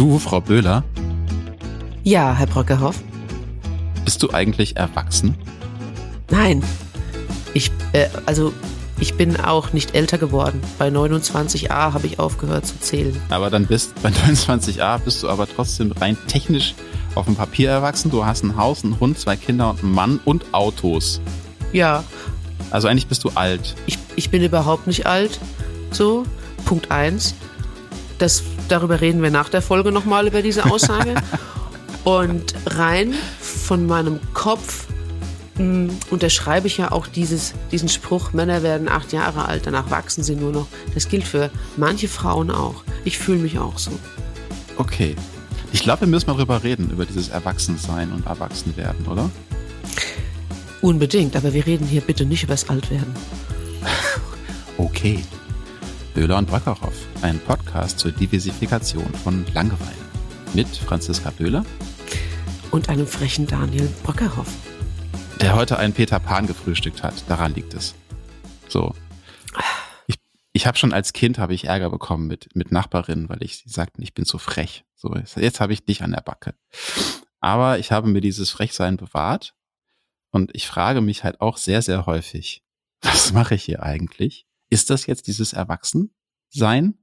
Du, Frau Böhler, Ja, Herr Brockerhoff. bist du eigentlich erwachsen? Nein. Ich, äh, also, ich bin auch nicht älter geworden. Bei 29a habe ich aufgehört zu zählen. Aber dann bist bei 29a bist du aber trotzdem rein technisch auf dem Papier erwachsen. Du hast ein Haus, einen Hund, zwei Kinder und einen Mann und Autos. Ja, Also eigentlich bist du alt. ich, ich bin überhaupt nicht alt. So, Punkt eins. Das, darüber reden wir nach der Folge nochmal über diese Aussage. Und rein von meinem Kopf mh, unterschreibe ich ja auch dieses, diesen Spruch, Männer werden acht Jahre alt, danach wachsen sie nur noch. Das gilt für manche Frauen auch. Ich fühle mich auch so. Okay. Ich glaube, wir müssen mal drüber reden, über dieses Erwachsensein und Erwachsenwerden, oder? Unbedingt, aber wir reden hier bitte nicht über das Altwerden. Okay. Böhler und Brockerhoff, ein Podcast zur Diversifikation von Langeweile. Mit Franziska Böhler, Und einem frechen Daniel Brockerhoff. der heute einen Peter Pan gefrühstückt hat. Daran liegt es. So. Ich, ich habe schon als Kind habe ich Ärger bekommen mit, mit Nachbarinnen, weil ich sie sagten, ich bin zu frech. So, jetzt habe ich dich an der Backe. Aber ich habe mir dieses Frechsein bewahrt und ich frage mich halt auch sehr, sehr häufig, was mache ich hier eigentlich? Ist das jetzt dieses Erwachsensein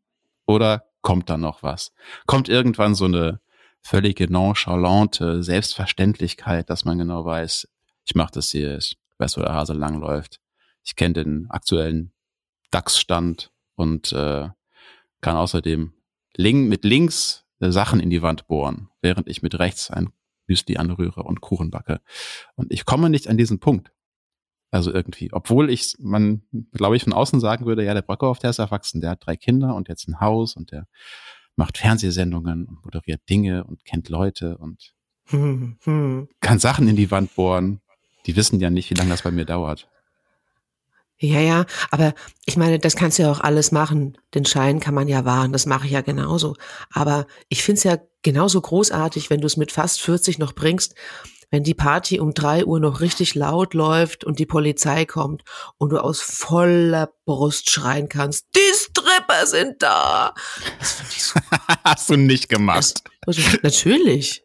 oder kommt da noch was? Kommt irgendwann so eine völlige nonchalante Selbstverständlichkeit, dass man genau weiß, ich mache das hier, ich weiß, wo der Hase langläuft. Ich kenne den aktuellen DAX-Stand und äh, kann außerdem link, mit links äh, Sachen in die Wand bohren, während ich mit rechts ein Müsli anrühre und Kuchen backe. Und ich komme nicht an diesen Punkt. Also irgendwie, obwohl ich, man, glaube ich, von außen sagen würde, ja, der Brockerhoff, der ist erwachsen, der hat drei Kinder und jetzt ein Haus und der macht Fernsehsendungen und moderiert Dinge und kennt Leute und Hm, hm. kann Sachen in die Wand bohren. Die wissen ja nicht, wie lange das bei mir dauert. Ja, ja, aber ich meine, das kannst du ja auch alles machen. Den Schein kann man ja wahren, das mache ich ja genauso. Aber ich find's ja genauso großartig, wenn du es mit fast 40 noch bringst, wenn die Party um drei Uhr noch richtig laut läuft und die Polizei kommt und du aus voller Brust schreien kannst, die Stripper sind da. Das finde ich so. Hast du nicht gemacht. Also, natürlich.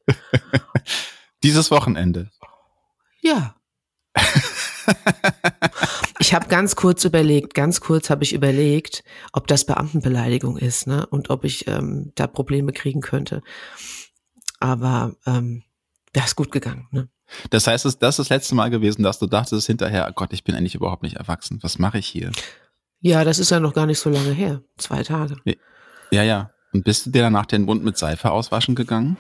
Dieses Wochenende. Ja. Ich habe ganz kurz überlegt, ganz kurz habe ich überlegt, ob das Beamtenbeleidigung ist, ne? Und ob ich ähm, da Probleme kriegen könnte. Aber ähm, das ist gut gegangen, ne? Das heißt, das ist das letzte Mal gewesen, dass du dachtest hinterher, oh Gott, ich bin eigentlich überhaupt nicht erwachsen. Was mache ich hier? Ja, das ist ja noch gar nicht so lange her. Zwei Tage. Ja, ja. Und bist du dir danach den Mund mit Seife auswaschen gegangen?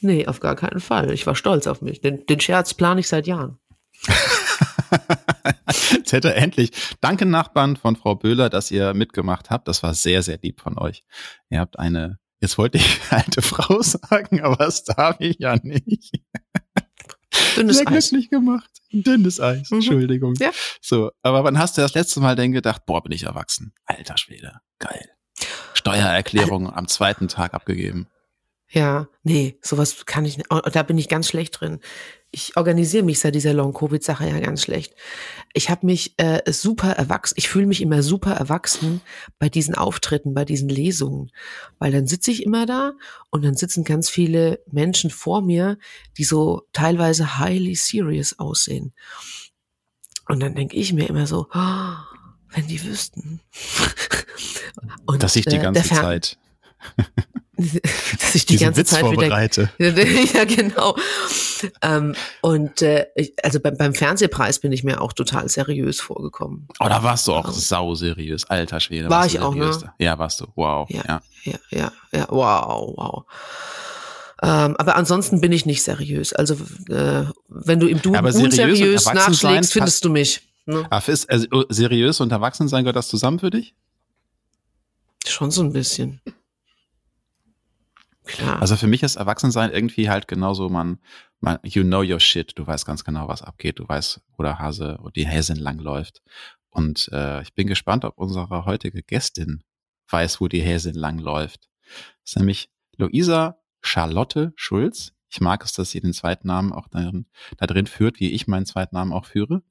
Nee, auf gar keinen Fall. Ich war stolz auf mich. Den, den Scherz plane ich seit Jahren. Jetzt hätte er endlich. Danke Nachbarn von Frau Böhler, dass ihr mitgemacht habt. Das war sehr, sehr lieb von euch. Ihr habt eine, jetzt wollte ich alte Frau sagen, aber das darf ich ja nicht. Dünnes Sehr Eis. glücklich gemacht. Dünnes Eis. Mhm. Entschuldigung. Ja. So, aber wann hast du das letzte Mal denn gedacht, boah, bin ich erwachsen? Alter Schwede. Geil. Steuererklärung am zweiten Tag abgegeben. Ja, nee, sowas kann ich nicht. Oh, Da bin ich ganz schlecht drin. Ich organisiere mich seit dieser Long-Covid-Sache ja ganz schlecht. Ich habe mich äh, super erwachsen, ich fühle mich immer super erwachsen bei diesen Auftritten, bei diesen Lesungen. Weil dann sitze ich immer da und dann sitzen ganz viele Menschen vor mir, die so teilweise highly serious aussehen. Und dann denke ich mir immer so, oh, wenn die wüssten. Und, Dass ich die äh, ganze Fer- Zeit dass ich die ganze Witz Zeit wieder vorbereite. ja, genau. Ähm, und äh, ich, also beim, beim Fernsehpreis bin ich mir auch total seriös vorgekommen. Oh, da warst du auch sau seriös. Alter Schwede. War ich du auch, seriös ne? Ja, warst du. Wow. Ja. Ja. Ja, ja, ja, wow, wow. Ähm, aber ansonsten bin ich nicht seriös. Also äh, wenn du im Duden Aber unseriös nachschlägst, findest du mich. Ne? Ach, ist, also, seriös und erwachsen sein, gehört das zusammen für dich? Schon so ein bisschen. Klar. Also für mich ist Erwachsensein irgendwie halt genauso, man, man, you know your shit, du weißt ganz genau, was abgeht, du weißt, wo der Hase oder die Häsin langläuft. Und äh, ich bin gespannt, ob unsere heutige Gästin weiß, wo die Häsin langläuft. Das ist nämlich Luisa Charlotte Schulz. Ich mag es, dass sie den Zweitnamen auch darin, da drin führt, wie ich meinen Zweitnamen auch führe.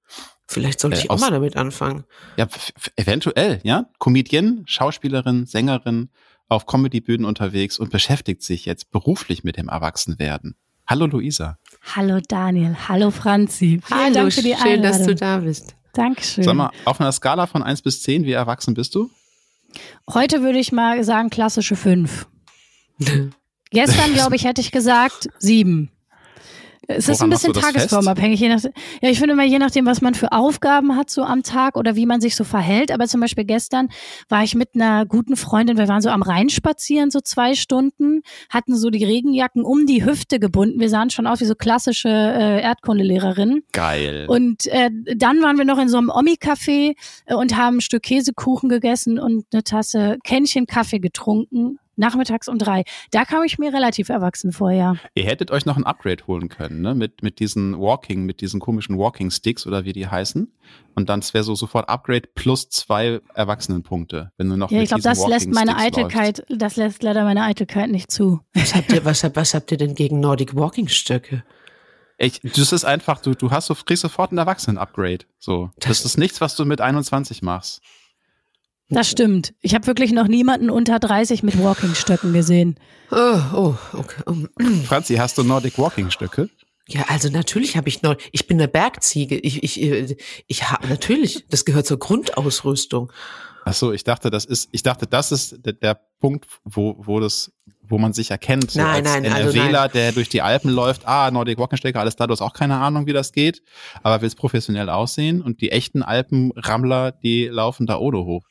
Vielleicht sollte äh, ich auch aus- mal damit anfangen. Ja, eventuell, ja. Comedienne, Schauspielerin, Sängerin auf Comedy-Bühnen unterwegs und beschäftigt sich jetzt beruflich mit dem Erwachsenwerden. Hallo Luisa. Hallo Daniel. Hallo Franzi. Vielen Hallo, Dank für die schön, Einladung. dass du da bist. Dankeschön. Sag mal, auf einer Skala von 1 bis 10, wie erwachsen bist du? Heute würde ich mal sagen, klassische 5. Gestern, glaube ich, hätte ich gesagt 7. Es ist ein bisschen tagesformabhängig. Je nach, ja, ich finde immer, je nachdem, was man für Aufgaben hat so am Tag oder wie man sich so verhält. Aber zum Beispiel gestern war ich mit einer guten Freundin, wir waren so am Rhein spazieren, so zwei Stunden, hatten so die Regenjacken um die Hüfte gebunden. Wir sahen schon aus wie so klassische äh, Erdkundelehrerinnen. Geil. Und äh, dann waren wir noch in so einem Omi-Café äh, und haben ein Stück Käsekuchen gegessen und eine Tasse Kännchen Kaffee getrunken nachmittags um drei. Da kam ich mir relativ erwachsen vor, ja. Ihr hättet euch noch ein Upgrade holen können, ne? Mit, mit diesen Walking, mit diesen komischen Walking Sticks oder wie die heißen. Und dann wäre so sofort Upgrade plus zwei Erwachsenenpunkte, wenn du noch Ja, ich glaube, das lässt meine Eitelkeit, läufst. das lässt leider meine Eitelkeit nicht zu. Was habt ihr, was, was habt ihr denn gegen Nordic Walking Stöcke? Ich, das ist einfach, du, du hast so, kriegst sofort ein Erwachsenen-Upgrade. So. Das, das ist nichts, was du mit 21 machst. Das stimmt. Ich habe wirklich noch niemanden unter 30 mit Walking-Stöcken gesehen. Oh, oh, okay. Franzi, hast du Nordic Walking-Stöcke? Ja, also natürlich habe ich noch, ich bin eine Bergziege. Ich, ich, äh, ich habe natürlich, das gehört zur Grundausrüstung. Ach so, ich dachte, das ist, ich dachte, das ist der, der Punkt, wo, wo das, wo man sich erkennt. So nein, als nein, also NRWler, der durch die Alpen läuft, ah, Nordic Walking Stöcke, alles da, du hast auch keine Ahnung, wie das geht, aber willst professionell aussehen und die echten Alpenrammler, die laufen da ohne hoch.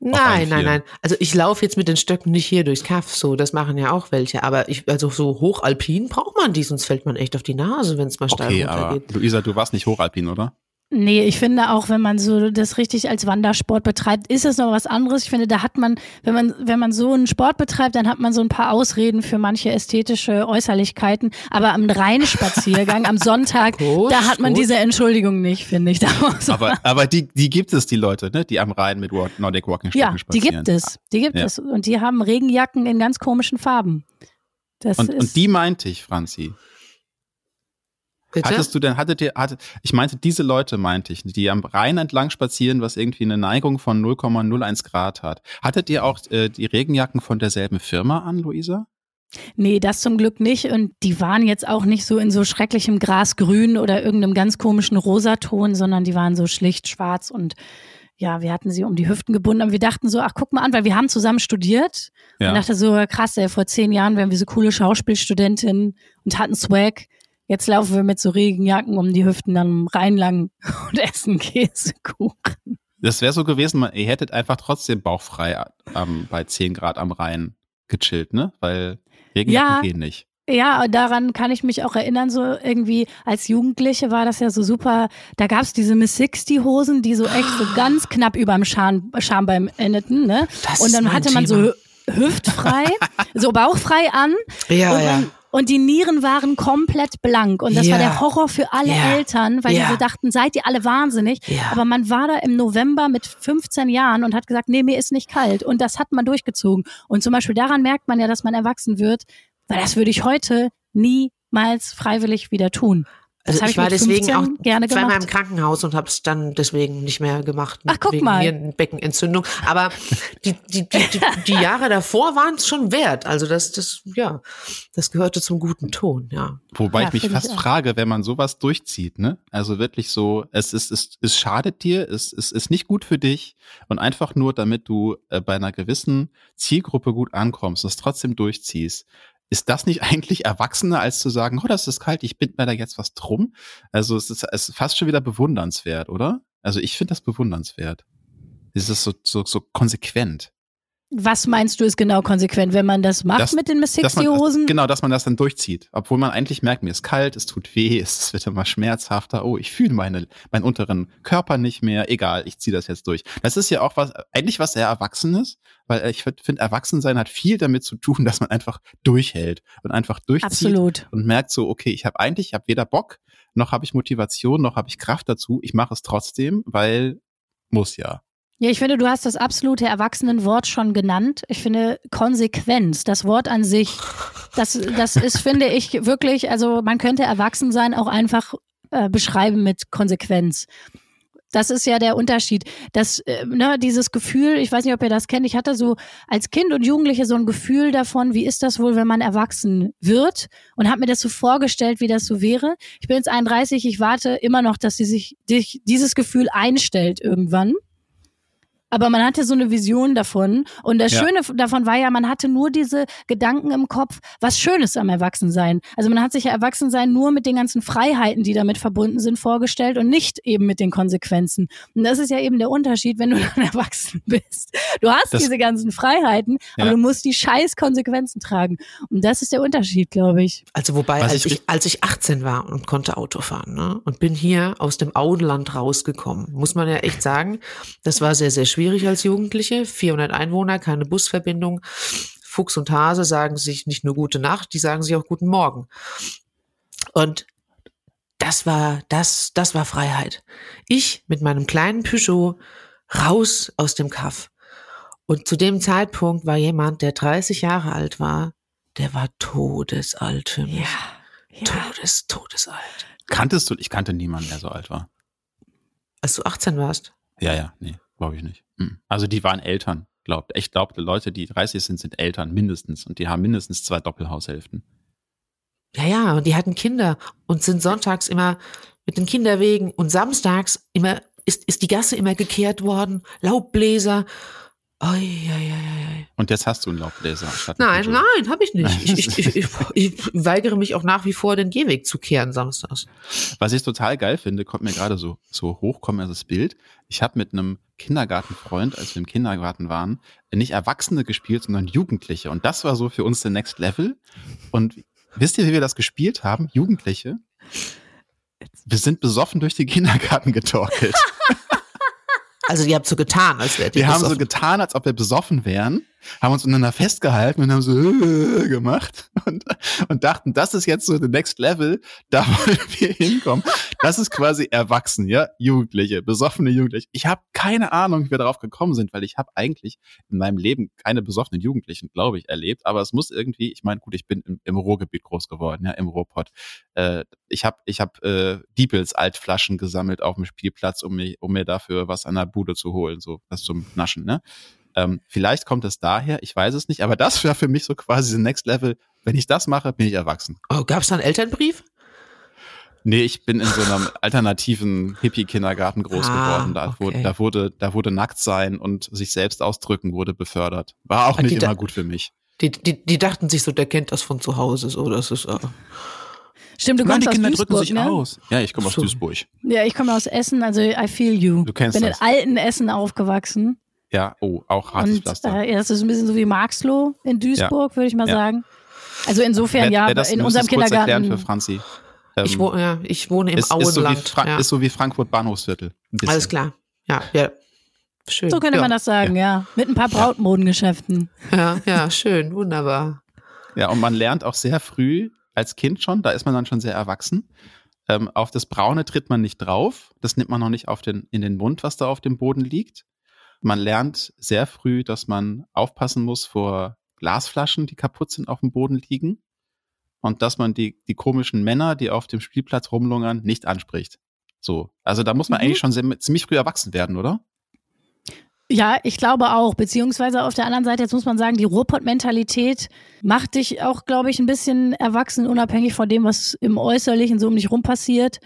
Nein, nein, nein. Also ich laufe jetzt mit den Stöcken nicht hier durchs Kaff, so, das machen ja auch welche. Aber ich, also so hochalpin braucht man die, sonst fällt man echt auf die Nase, wenn es mal steil okay, runtergeht. Aber Luisa, du warst nicht hochalpin, oder? Nee, ich finde auch, wenn man so das richtig als Wandersport betreibt, ist es noch was anderes. Ich finde, da hat man, wenn man, wenn man so einen Sport betreibt, dann hat man so ein paar Ausreden für manche ästhetische Äußerlichkeiten. Aber am Rheinspaziergang am Sonntag, gut, da hat man gut. diese Entschuldigung nicht, finde ich. aber, aber die, die gibt es, die Leute, ne, die am Rhein mit Nordic Walking ja, spazieren. Ja, die gibt es. Die gibt ja. es. Und die haben Regenjacken in ganz komischen Farben. Das und, und die meinte ich, Franzi. Bitte? Hattest du denn, hattet ihr, hatte, ich meinte, diese Leute meinte ich, die am Rhein entlang spazieren, was irgendwie eine Neigung von 0,01 Grad hat. Hattet ihr auch äh, die Regenjacken von derselben Firma an, Luisa? Nee, das zum Glück nicht. Und die waren jetzt auch nicht so in so schrecklichem Grasgrün oder irgendeinem ganz komischen Rosaton, sondern die waren so schlicht schwarz und ja, wir hatten sie um die Hüften gebunden, aber wir dachten so, ach, guck mal an, weil wir haben zusammen studiert. Ja. Und dachte so, krass, ey, vor zehn Jahren wären wir so coole Schauspielstudentinnen und hatten Swag. Jetzt laufen wir mit so Regenjacken um die Hüften am Rhein lang und essen Käsekuchen. Das wäre so gewesen, ihr hättet einfach trotzdem bauchfrei ähm, bei 10 Grad am Rhein gechillt, ne? Weil Regenjacken ja, gehen nicht. Ja, daran kann ich mich auch erinnern, so irgendwie als Jugendliche war das ja so super. Da gab's diese Miss Sixty Hosen, die so echt so ganz knapp über dem Scham, Schambein endeten, ne? Das und dann hatte man Thema. so hüftfrei, so bauchfrei an. Ja, und ja. Und die Nieren waren komplett blank. Und das yeah. war der Horror für alle yeah. Eltern, weil yeah. die so dachten, seid ihr alle wahnsinnig. Aber man war da im November mit 15 Jahren und hat gesagt, nee, mir ist nicht kalt. Und das hat man durchgezogen. Und zum Beispiel daran merkt man ja, dass man erwachsen wird, weil das würde ich heute niemals freiwillig wieder tun. Also ich, ich war deswegen auch gerne zweimal im Krankenhaus und habe es dann deswegen nicht mehr gemacht Ach, guck wegen mal. Nierenbeckenentzündung. Aber die, die, die, die, die Jahre davor waren es schon wert. Also das, das, ja, das gehörte zum guten Ton, ja. Wobei ja, ich mich fast ich frage, wenn man sowas durchzieht, ne? Also wirklich so, es ist, es, es schadet dir, es, es ist nicht gut für dich und einfach nur, damit du äh, bei einer gewissen Zielgruppe gut ankommst, das trotzdem durchziehst ist das nicht eigentlich erwachsener, als zu sagen, oh, das ist kalt, ich bind mir da jetzt was drum? Also es ist, es ist fast schon wieder bewundernswert, oder? Also ich finde das bewundernswert. Es ist so, so, so konsequent. Was meinst du ist genau konsequent, wenn man das macht das, mit den Miss Hosen? Genau, dass man das dann durchzieht. Obwohl man eigentlich merkt, mir ist kalt, es tut weh, es wird immer schmerzhafter. Oh, ich fühle meine, meinen unteren Körper nicht mehr. Egal, ich ziehe das jetzt durch. Das ist ja auch was, eigentlich was sehr Erwachsenes, weil ich finde, Erwachsensein hat viel damit zu tun, dass man einfach durchhält und einfach durchzieht Absolut. und merkt so, okay, ich habe eigentlich, ich habe weder Bock, noch habe ich Motivation, noch habe ich Kraft dazu. Ich mache es trotzdem, weil muss ja. Ja, ich finde, du hast das absolute Erwachsenenwort schon genannt. Ich finde Konsequenz, das Wort an sich, das, das ist, finde ich, wirklich, also man könnte erwachsen sein auch einfach äh, beschreiben mit Konsequenz. Das ist ja der Unterschied. Das, äh, ne, dieses Gefühl, ich weiß nicht, ob ihr das kennt, ich hatte so als Kind und Jugendliche so ein Gefühl davon, wie ist das wohl, wenn man erwachsen wird und habe mir das so vorgestellt, wie das so wäre. Ich bin jetzt 31, ich warte immer noch, dass sie sich dieses Gefühl einstellt irgendwann aber man hatte so eine Vision davon. Und das ja. Schöne davon war ja, man hatte nur diese Gedanken im Kopf, was Schönes am Erwachsensein. Also man hat sich ja Erwachsensein nur mit den ganzen Freiheiten, die damit verbunden sind, vorgestellt und nicht eben mit den Konsequenzen. Und das ist ja eben der Unterschied, wenn du dann erwachsen bist. Du hast das, diese ganzen Freiheiten, ja. aber du musst die scheiß Konsequenzen tragen. Und das ist der Unterschied, glaube ich. Also wobei, als ich, als ich 18 war und konnte Auto fahren ne, und bin hier aus dem Auenland rausgekommen, muss man ja echt sagen, das war sehr, sehr schwierig schwierig als Jugendliche. 400 Einwohner, keine Busverbindung. Fuchs und Hase sagen sich nicht nur gute Nacht, die sagen sich auch guten Morgen. Und das war, das, das war Freiheit. Ich mit meinem kleinen Peugeot raus aus dem Kaff. Und zu dem Zeitpunkt war jemand, der 30 Jahre alt war, der war todesalt für mich. Ja, ja. Todes, todesalt. Kanntest du, ich kannte niemanden, der so alt war. Als du 18 warst? Ja, ja, nee. Glaube ich nicht. Hm. Also die waren Eltern, glaubt. Ich glaube, Leute, die 30 sind, sind Eltern mindestens und die haben mindestens zwei Doppelhaushälften. Ja, ja, und die hatten Kinder und sind sonntags immer mit den Kinderwegen und samstags immer ist, ist die Gasse immer gekehrt worden, Laubbläser Oi, oi, oi, Und jetzt hast du einen Laubbläser. Nein, nein, habe ich nicht. Ich, ich, ich, ich, weigere mich auch nach wie vor, den Gehweg zu kehren samstags. Was ich total geil finde, kommt mir gerade so, so hoch, kommt mir das Bild. Ich habe mit einem Kindergartenfreund, als wir im Kindergarten waren, nicht Erwachsene gespielt, sondern Jugendliche. Und das war so für uns der Next Level. Und wisst ihr, wie wir das gespielt haben? Jugendliche. Wir sind besoffen durch den Kindergarten getorkelt. Also ihr habt so getan, als wärt ihr Wir besoffen. haben so getan, als ob wir besoffen wären haben uns untereinander festgehalten und haben so äh, gemacht und, und dachten, das ist jetzt so the next level, da wollen wir hinkommen. Das ist quasi erwachsen, ja, Jugendliche, besoffene Jugendliche. Ich habe keine Ahnung, wie wir darauf gekommen sind, weil ich habe eigentlich in meinem Leben keine besoffenen Jugendlichen, glaube ich, erlebt, aber es muss irgendwie, ich meine, gut, ich bin im, im Ruhrgebiet groß geworden, ja, im Ruhrpott. Äh, ich habe ich hab, äh, Diepels Altflaschen gesammelt auf dem Spielplatz, um, mich, um mir dafür was an der Bude zu holen, so was zum Naschen, ne? Ähm, vielleicht kommt es daher, ich weiß es nicht, aber das wäre für mich so quasi the next level. Wenn ich das mache, bin ich erwachsen. Oh, gab es da einen Elternbrief? Nee, ich bin in so einem alternativen Hippie-Kindergarten groß ah, geworden. Da, okay. wurde, da, wurde, da wurde nackt sein und sich selbst ausdrücken wurde befördert. War auch ah, nicht immer gut für mich. Die, die, die dachten sich so, der kennt das von zu Hause, so, das ist, uh Stimmt, du kommst Nein, die Kinder aus Duisburg, drücken sich ne? aus. Ja, ich komme aus Duisburg. Ja, ich komme aus Essen, also I feel you. Du kennst Bin das. in alten Essen aufgewachsen. Ja, oh, auch hartes und, Pflaster. Äh, das ist ein bisschen so wie Marxloh in Duisburg, ja. würde ich mal ja. sagen. Also insofern wer, ja, wer das, in unserem Kindergarten. Erklären für Franzi. Ähm, ich, wohne, ja, ich wohne im ist, Auenland. Ist so, wie, ja. ist so wie Frankfurt Bahnhofsviertel. Alles klar. Ja, ja. Schön. So könnte ja. man das sagen, ja. Mit ein paar Brautmodengeschäften. Ja, ja, schön, wunderbar. Ja, und man lernt auch sehr früh, als Kind schon, da ist man dann schon sehr erwachsen. Ähm, auf das Braune tritt man nicht drauf. Das nimmt man noch nicht auf den, in den Mund, was da auf dem Boden liegt. Man lernt sehr früh, dass man aufpassen muss vor Glasflaschen, die kaputt sind, auf dem Boden liegen. Und dass man die, die komischen Männer, die auf dem Spielplatz rumlungern, nicht anspricht. So. Also da muss man mhm. eigentlich schon sehr, ziemlich früh erwachsen werden, oder? Ja, ich glaube auch. Beziehungsweise auf der anderen Seite, jetzt muss man sagen, die Ruhrpott-Mentalität macht dich auch, glaube ich, ein bisschen erwachsen, unabhängig von dem, was im Äußerlichen so um dich rum passiert.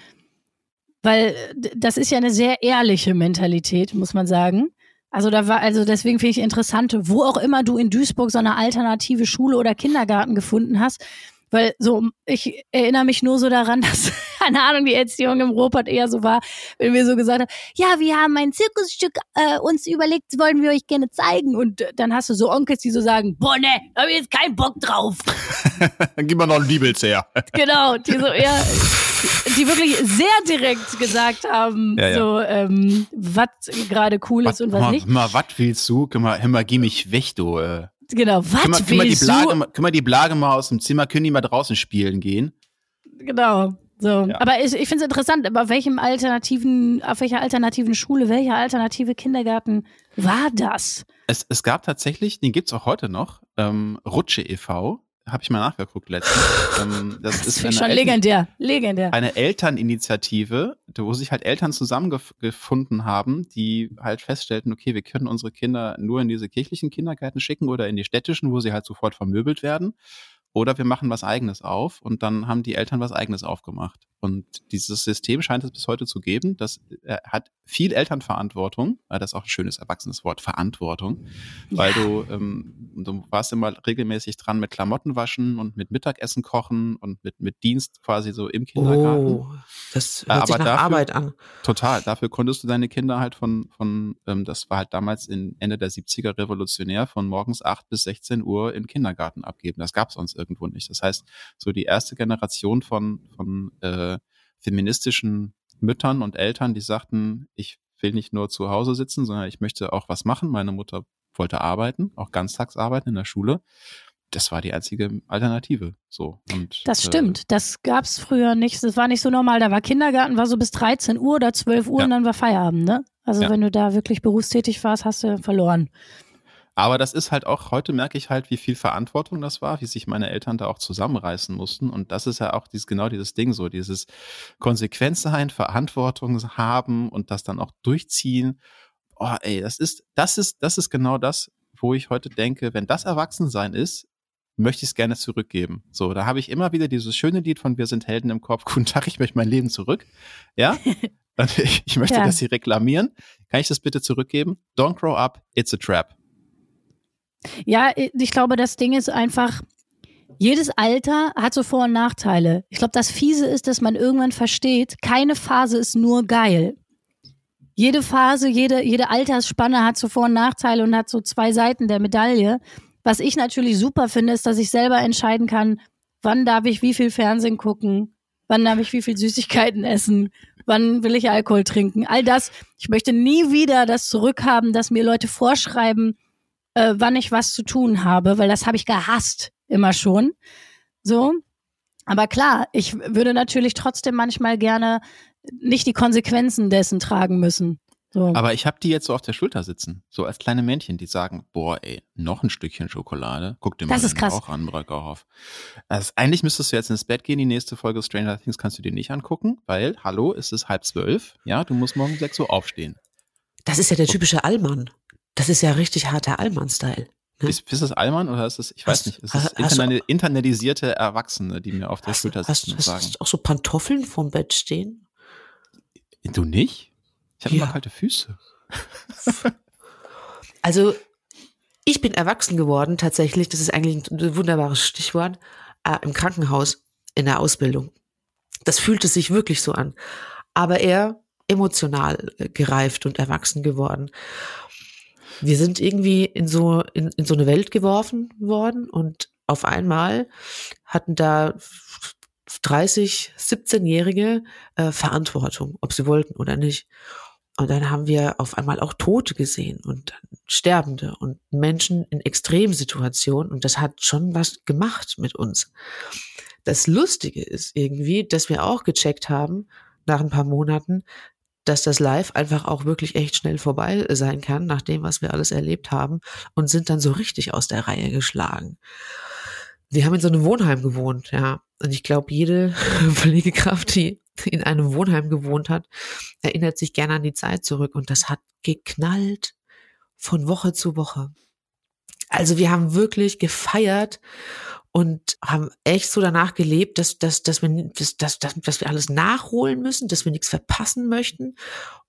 Weil das ist ja eine sehr ehrliche Mentalität, muss man sagen. Also da war, also deswegen finde ich interessant, wo auch immer du in Duisburg so eine alternative Schule oder Kindergarten gefunden hast, weil so, ich erinnere mich nur so daran, dass, keine Ahnung, die Erziehung im Ruhrpott eher so war, wenn wir so gesagt haben, ja, wir haben ein Zirkusstück äh, uns überlegt, wollen wir euch gerne zeigen. Und dann hast du so Onkels, die so sagen, boah, ne, da hab ich jetzt keinen Bock drauf. dann gib mal noch ein Liebels her. genau, die so eher, die wirklich sehr direkt gesagt haben, ja, ja. so, ähm, was gerade cool ist und was mal, nicht. Mal, was willst du? Hör mal, mal, geh mich weg, du. Äh. Genau, was können wir, können wir die Blage, Können wir die Blage mal aus dem Zimmer, können die mal draußen spielen gehen? Genau. So. Ja. Aber ich, ich finde es interessant, auf welchem alternativen, auf welcher alternativen Schule, welcher alternative Kindergarten war das? Es, es gab tatsächlich, den gibt es auch heute noch, ähm, Rutsche e.V., habe ich mal nachgeguckt letztens. ähm, das, das ist eine schon legendär, legendär. Eine Elterninitiative, wo sich halt Eltern zusammengefunden haben, die halt feststellten, okay, wir können unsere Kinder nur in diese kirchlichen Kindergärten schicken oder in die städtischen, wo sie halt sofort vermöbelt werden. Oder wir machen was eigenes auf und dann haben die Eltern was eigenes aufgemacht. Und dieses System scheint es bis heute zu geben. Das äh, hat viel Elternverantwortung, äh, das ist auch ein schönes erwachsenes Wort, Verantwortung, weil ja. du, ähm, du warst immer regelmäßig dran mit Klamotten waschen und mit Mittagessen kochen und mit, mit Dienst quasi so im Kindergarten. Oh, das hört äh, sich nach dafür, Arbeit an. Total. Dafür konntest du deine Kinder halt von, von ähm, das war halt damals in Ende der 70er revolutionär, von morgens 8 bis 16 Uhr im Kindergarten abgeben. Das gab es sonst irgendwo nicht. Das heißt, so die erste Generation von, von äh, feministischen Müttern und Eltern, die sagten, ich will nicht nur zu Hause sitzen, sondern ich möchte auch was machen. Meine Mutter wollte arbeiten, auch ganztags arbeiten in der Schule. Das war die einzige Alternative. So. Und, das äh, stimmt. Äh, das gab es früher nicht. Das war nicht so normal. Da war Kindergarten, war so bis 13 Uhr oder 12 Uhr ja. und dann war Feierabend, ne? Also ja. wenn du da wirklich berufstätig warst, hast du verloren. Aber das ist halt auch, heute merke ich halt, wie viel Verantwortung das war, wie sich meine Eltern da auch zusammenreißen mussten. Und das ist ja auch dieses, genau dieses Ding so, dieses Konsequenz sein, Verantwortung haben und das dann auch durchziehen. Oh, ey, das ist, das ist, das ist genau das, wo ich heute denke, wenn das Erwachsensein ist, möchte ich es gerne zurückgeben. So, da habe ich immer wieder dieses schöne Lied von Wir sind Helden im Kopf. Guten Tag, ich möchte mein Leben zurück. Ja? ich, ich möchte ja. das hier reklamieren. Kann ich das bitte zurückgeben? Don't grow up, it's a trap. Ja, ich glaube, das Ding ist einfach, jedes Alter hat so Vor- und Nachteile. Ich glaube, das Fiese ist, dass man irgendwann versteht, keine Phase ist nur geil. Jede Phase, jede, jede Altersspanne hat so Vor- und Nachteile und hat so zwei Seiten der Medaille. Was ich natürlich super finde, ist, dass ich selber entscheiden kann, wann darf ich wie viel Fernsehen gucken, wann darf ich wie viel Süßigkeiten essen, wann will ich Alkohol trinken. All das. Ich möchte nie wieder das zurückhaben, dass mir Leute vorschreiben, äh, wann ich was zu tun habe, weil das habe ich gehasst immer schon. So. Aber klar, ich würde natürlich trotzdem manchmal gerne nicht die Konsequenzen dessen tragen müssen. So. Aber ich habe die jetzt so auf der Schulter sitzen, so als kleine Männchen, die sagen, boah, ey, noch ein Stückchen Schokolade. Guck dir mal das ist krass. auch an, Bröckerhoff. Also eigentlich müsstest du jetzt ins Bett gehen, die nächste Folge Stranger Things kannst du dir nicht angucken, weil, hallo, es ist halb zwölf, ja, du musst morgen sechs Uhr aufstehen. Das ist ja der typische Allmann. Das ist ja richtig harter Allmann-Style. Ne? Ist, ist das Allmann oder ist das, ich weiß hast, nicht, ist das interna du, internetisierte Erwachsene, die mir auf der Schulter sitzen hast, und sagen. Hast du auch so Pantoffeln vorm Bett stehen? Du nicht? Ich habe ja. immer kalte Füße. also, ich bin erwachsen geworden, tatsächlich, das ist eigentlich ein wunderbares Stichwort, äh, im Krankenhaus in der Ausbildung. Das fühlte sich wirklich so an. Aber eher emotional äh, gereift und erwachsen geworden wir sind irgendwie in so, in, in so eine Welt geworfen worden und auf einmal hatten da 30, 17-Jährige äh, Verantwortung, ob sie wollten oder nicht. Und dann haben wir auf einmal auch Tote gesehen und Sterbende und Menschen in Extremsituationen. Und das hat schon was gemacht mit uns. Das Lustige ist irgendwie, dass wir auch gecheckt haben, nach ein paar Monaten, dass das Live einfach auch wirklich echt schnell vorbei sein kann, nach dem, was wir alles erlebt haben, und sind dann so richtig aus der Reihe geschlagen. Wir haben in so einem Wohnheim gewohnt, ja. Und ich glaube, jede Pflegekraft, die in einem Wohnheim gewohnt hat, erinnert sich gerne an die Zeit zurück. Und das hat geknallt von Woche zu Woche. Also wir haben wirklich gefeiert und haben echt so danach gelebt, dass, dass, dass, wir, dass, dass, dass wir alles nachholen müssen, dass wir nichts verpassen möchten.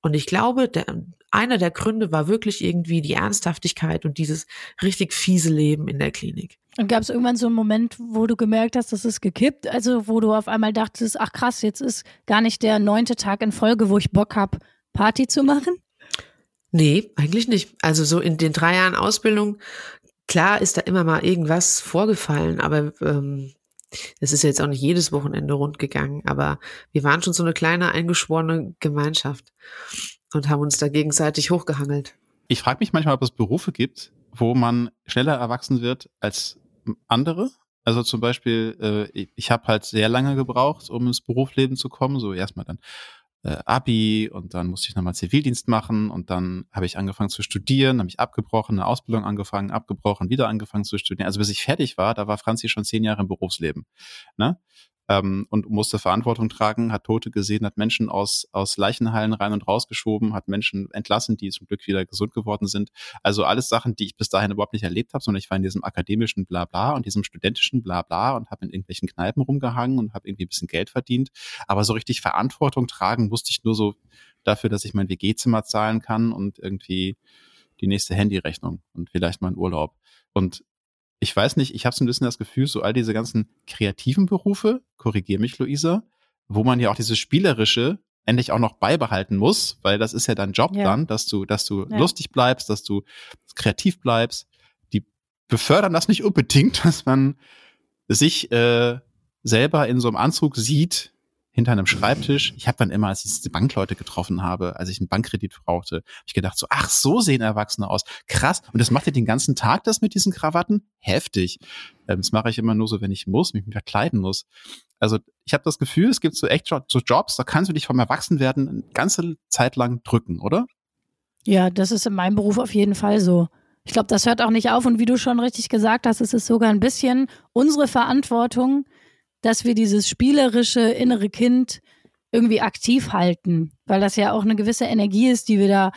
Und ich glaube, der, einer der Gründe war wirklich irgendwie die Ernsthaftigkeit und dieses richtig fiese Leben in der Klinik. Und gab es irgendwann so einen Moment, wo du gemerkt hast, dass es gekippt? Also wo du auf einmal dachtest, ach krass, jetzt ist gar nicht der neunte Tag in Folge, wo ich Bock hab, Party zu machen? Nee, eigentlich nicht. Also so in den drei Jahren Ausbildung Klar ist da immer mal irgendwas vorgefallen, aber ähm, es ist jetzt auch nicht jedes Wochenende rund gegangen, aber wir waren schon so eine kleine eingeschworene Gemeinschaft und haben uns da gegenseitig hochgehangelt. Ich frage mich manchmal, ob es Berufe gibt, wo man schneller erwachsen wird als andere. Also zum Beispiel, äh, ich habe halt sehr lange gebraucht, um ins Berufsleben zu kommen, so erstmal dann äh, Abi und dann musste ich nochmal Zivildienst machen und dann habe ich angefangen zu studieren, habe ich abgebrochen, eine Ausbildung angefangen, abgebrochen, wieder angefangen zu studieren. Also bis ich fertig war, da war Franzi schon zehn Jahre im Berufsleben. Ne? Ähm, und musste Verantwortung tragen, hat Tote gesehen, hat Menschen aus, aus Leichenhallen rein und rausgeschoben, hat Menschen entlassen, die zum Glück wieder gesund geworden sind. Also alles Sachen, die ich bis dahin überhaupt nicht erlebt habe, sondern ich war in diesem akademischen Blabla und diesem studentischen Blabla und habe in irgendwelchen Kneipen rumgehangen und habe irgendwie ein bisschen Geld verdient. Aber so richtig Verantwortung tragen musste ich nur so dafür, dass ich mein WG-Zimmer zahlen kann und irgendwie die nächste Handyrechnung und vielleicht mal Urlaub. Und ich weiß nicht, ich habe so ein bisschen das Gefühl, so all diese ganzen kreativen Berufe, korrigier mich, Luisa, wo man ja auch dieses Spielerische endlich auch noch beibehalten muss, weil das ist ja dein Job ja. dann, dass du, dass du ja. lustig bleibst, dass du kreativ bleibst. Die befördern das nicht unbedingt, dass man sich äh, selber in so einem Anzug sieht, hinter einem Schreibtisch. Ich habe dann immer, als ich diese Bankleute getroffen habe, als ich einen Bankkredit brauchte, habe ich gedacht so, ach, so sehen Erwachsene aus. Krass. Und das macht ihr den ganzen Tag das mit diesen Krawatten? Heftig. Ähm, das mache ich immer nur so, wenn ich muss, mich verkleiden muss. Also ich habe das Gefühl, es gibt so echt so Jobs, da kannst du dich vom Erwachsenwerden eine ganze Zeit lang drücken, oder? Ja, das ist in meinem Beruf auf jeden Fall so. Ich glaube, das hört auch nicht auf. Und wie du schon richtig gesagt hast, es ist sogar ein bisschen unsere Verantwortung, dass wir dieses spielerische innere Kind irgendwie aktiv halten, weil das ja auch eine gewisse Energie ist, die wir da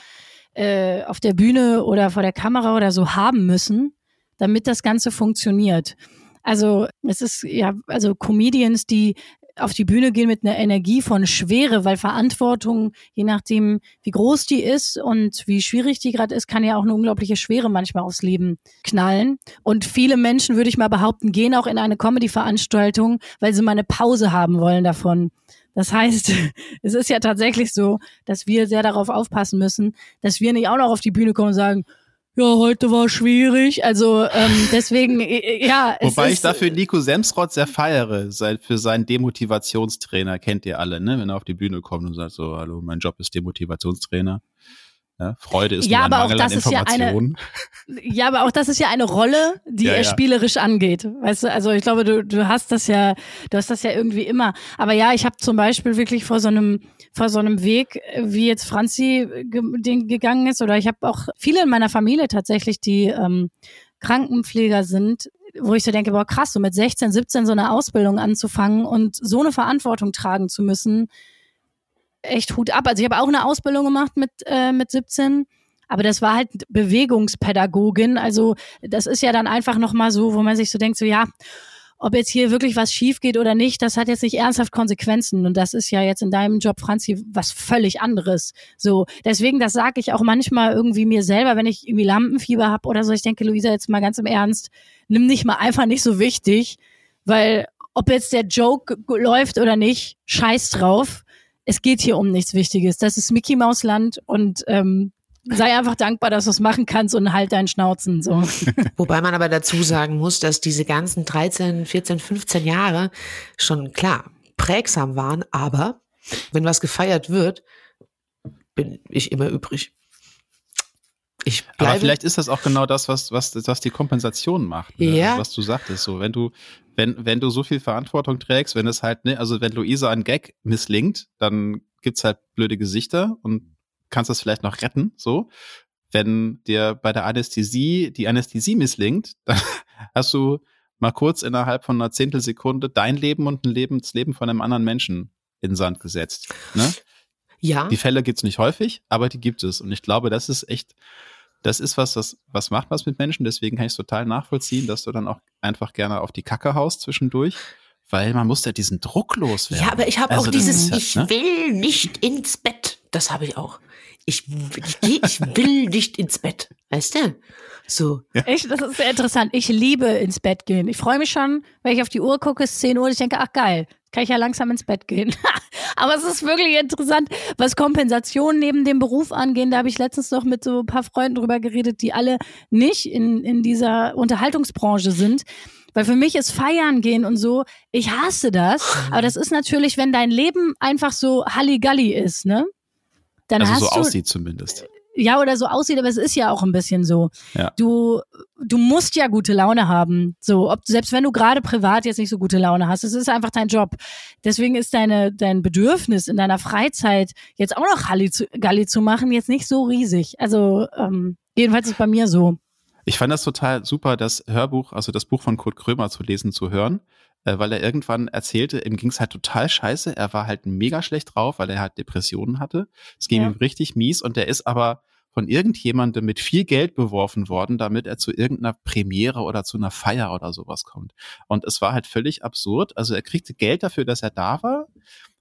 äh, auf der Bühne oder vor der Kamera oder so haben müssen, damit das Ganze funktioniert. Also es ist ja, also Comedians, die auf die Bühne gehen mit einer Energie von Schwere, weil Verantwortung, je nachdem, wie groß die ist und wie schwierig die gerade ist, kann ja auch eine unglaubliche Schwere manchmal aufs Leben knallen. Und viele Menschen, würde ich mal behaupten, gehen auch in eine Comedy-Veranstaltung, weil sie mal eine Pause haben wollen davon. Das heißt, es ist ja tatsächlich so, dass wir sehr darauf aufpassen müssen, dass wir nicht auch noch auf die Bühne kommen und sagen, ja, heute war schwierig. Also ähm, deswegen, ja. Wobei ich dafür Nico Semsrott sehr feiere, für seinen Demotivationstrainer, kennt ihr alle, ne? Wenn er auf die Bühne kommt und sagt so, hallo, mein Job ist Demotivationstrainer. Ja, Freude ist ja, aber auch das ist ja eine, ja, aber auch das ist ja eine Rolle, die ja, er ja. spielerisch angeht. Weißt du, also ich glaube, du, du hast das ja, du hast das ja irgendwie immer. Aber ja, ich habe zum Beispiel wirklich vor so einem, vor so einem Weg, wie jetzt Franzi den gegangen ist, oder ich habe auch viele in meiner Familie tatsächlich, die ähm, Krankenpfleger sind, wo ich so denke, boah, krass, so mit 16, 17 so eine Ausbildung anzufangen und so eine Verantwortung tragen zu müssen, echt Hut ab. Also ich habe auch eine Ausbildung gemacht mit, äh, mit 17. Aber das war halt Bewegungspädagogin. Also das ist ja dann einfach nochmal so, wo man sich so denkt, so ja, ob jetzt hier wirklich was schief geht oder nicht, das hat jetzt nicht ernsthaft Konsequenzen. Und das ist ja jetzt in deinem Job, Franzi, was völlig anderes. So, deswegen, das sage ich auch manchmal irgendwie mir selber, wenn ich irgendwie Lampenfieber habe oder so. Ich denke, Luisa, jetzt mal ganz im Ernst, nimm dich mal einfach nicht so wichtig, weil ob jetzt der Joke läuft oder nicht, scheiß drauf es geht hier um nichts Wichtiges. Das ist Mickey Maus Land und ähm, sei einfach dankbar, dass du es machen kannst und halt deinen Schnauzen so. Wobei man aber dazu sagen muss, dass diese ganzen 13, 14, 15 Jahre schon klar prägsam waren, aber wenn was gefeiert wird, bin ich immer übrig. Ich bleibe, Aber vielleicht ist das auch genau das, was, was, was die Kompensation macht. Ne? Ja. Also was du sagtest. So, wenn du, wenn, wenn du so viel Verantwortung trägst, wenn es halt, ne, also wenn Luisa ein Gag misslingt, dann gibt's halt blöde Gesichter und kannst das vielleicht noch retten, so. Wenn dir bei der Anästhesie die Anästhesie misslingt, dann hast du mal kurz innerhalb von einer Zehntelsekunde dein Leben und ein Leben, das Leben von einem anderen Menschen in den Sand gesetzt. Ne? Ja. Die Fälle gibt's nicht häufig, aber die gibt es. Und ich glaube, das ist echt das ist was, das, was macht was mit Menschen. Deswegen kann ich es total nachvollziehen, dass du dann auch einfach gerne auf die Kacke haust zwischendurch. Weil man muss ja diesen Druck loswerden. Ja, aber ich habe also auch dieses, ja, ich ne? will nicht ins Bett. Das habe ich auch. Ich, ich, ich will nicht ins Bett. Weißt du? So. Ja. Echt, das ist sehr interessant. Ich liebe ins Bett gehen. Ich freue mich schon, wenn ich auf die Uhr gucke, es ist 10 Uhr, und ich denke, ach geil, kann ich ja langsam ins Bett gehen. Aber es ist wirklich interessant, was Kompensation neben dem Beruf angehen. Da habe ich letztens noch mit so ein paar Freunden drüber geredet, die alle nicht in, in dieser Unterhaltungsbranche sind. Weil für mich ist Feiern gehen und so, ich hasse das. Aber das ist natürlich, wenn dein Leben einfach so Halligalli ist, ne? Dann also hast so du, aussieht zumindest. Ja oder so aussieht, aber es ist ja auch ein bisschen so. Ja. Du, du musst ja gute Laune haben. So, ob, selbst wenn du gerade privat jetzt nicht so gute Laune hast, es ist einfach dein Job. Deswegen ist deine, dein Bedürfnis in deiner Freizeit jetzt auch noch Galli zu, Galli zu machen jetzt nicht so riesig. Also, ähm, jedenfalls ist bei mir so. Ich fand das total super, das Hörbuch, also das Buch von Kurt Krömer zu lesen, zu hören, äh, weil er irgendwann erzählte, ihm ging es halt total scheiße. Er war halt mega schlecht drauf, weil er halt Depressionen hatte. Es ging ja. ihm richtig mies und er ist aber von irgendjemandem mit viel Geld beworfen worden, damit er zu irgendeiner Premiere oder zu einer Feier oder sowas kommt. Und es war halt völlig absurd. Also er kriegte Geld dafür, dass er da war,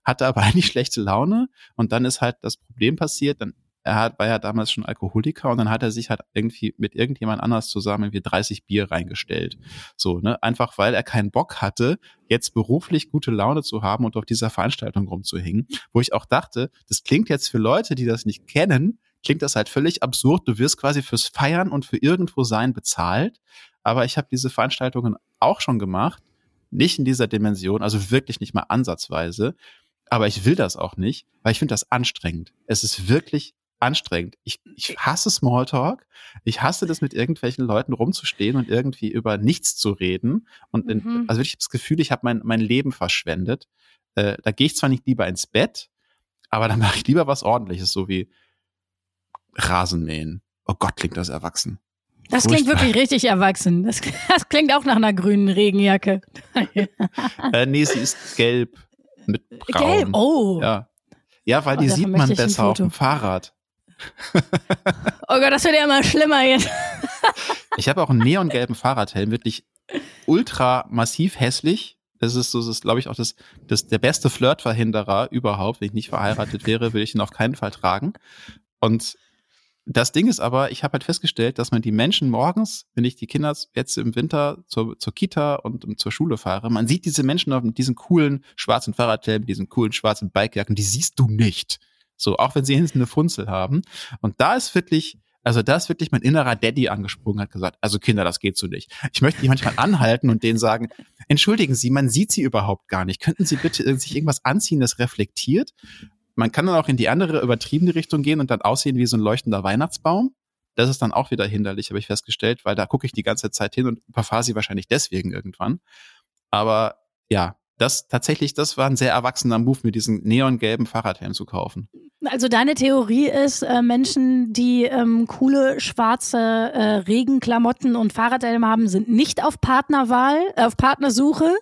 hatte aber eigentlich schlechte Laune und dann ist halt das Problem passiert, dann er hat, war ja damals schon Alkoholiker und dann hat er sich halt irgendwie mit irgendjemand anders zusammen wie 30 Bier reingestellt. So, ne? Einfach weil er keinen Bock hatte, jetzt beruflich gute Laune zu haben und auf dieser Veranstaltung rumzuhängen. Wo ich auch dachte, das klingt jetzt für Leute, die das nicht kennen, klingt das halt völlig absurd. Du wirst quasi fürs Feiern und für irgendwo sein bezahlt. Aber ich habe diese Veranstaltungen auch schon gemacht. Nicht in dieser Dimension, also wirklich nicht mal ansatzweise. Aber ich will das auch nicht, weil ich finde das anstrengend. Es ist wirklich anstrengend. Ich, ich hasse Smalltalk. Ich hasse das, mit irgendwelchen Leuten rumzustehen und irgendwie über nichts zu reden. Und in, mhm. also ich habe das Gefühl, ich habe mein, mein Leben verschwendet. Äh, da gehe ich zwar nicht lieber ins Bett, aber dann mache ich lieber was ordentliches, so wie Rasenmähen. Oh Gott, klingt das erwachsen. Das Furchtbar. klingt wirklich richtig erwachsen. Das, das, klingt auch nach einer grünen Regenjacke. äh, nee, sie ist gelb mit braun. Gelb, oh. Ja, ja weil oh, die sieht man besser auf dem Fahrrad. oh Gott, das wird ja immer schlimmer jetzt. ich habe auch einen neongelben Fahrradhelm, wirklich ultra massiv hässlich. Das ist das ist, glaube ich, auch das, das, der beste Flirtverhinderer überhaupt. Wenn ich nicht verheiratet wäre, würde ich ihn auf keinen Fall tragen. Und das Ding ist aber, ich habe halt festgestellt, dass man die Menschen morgens, wenn ich die Kinder jetzt im Winter zur, zur Kita und zur Schule fahre, man sieht diese Menschen mit diesen coolen schwarzen Fahrradhelmen, mit diesen coolen schwarzen Bikejacken, die siehst du nicht. So, auch wenn sie hinten eine Funzel haben. Und da ist wirklich, also da ist wirklich mein innerer Daddy angesprungen, hat gesagt, also Kinder, das geht so nicht. Ich möchte die manchmal anhalten und denen sagen, entschuldigen Sie, man sieht sie überhaupt gar nicht. Könnten Sie bitte sich irgendwas anziehen, das reflektiert? Man kann dann auch in die andere übertriebene Richtung gehen und dann aussehen wie so ein leuchtender Weihnachtsbaum. Das ist dann auch wieder hinderlich, habe ich festgestellt, weil da gucke ich die ganze Zeit hin und überfahre sie wahrscheinlich deswegen irgendwann. Aber ja, das tatsächlich, das war ein sehr erwachsener Move, mir diesen neongelben Fahrradhelm zu kaufen. Also deine Theorie ist, äh, Menschen, die ähm, coole schwarze äh, Regenklamotten und Fahrradhelme haben, sind nicht auf Partnerwahl, äh, auf Partnersuche.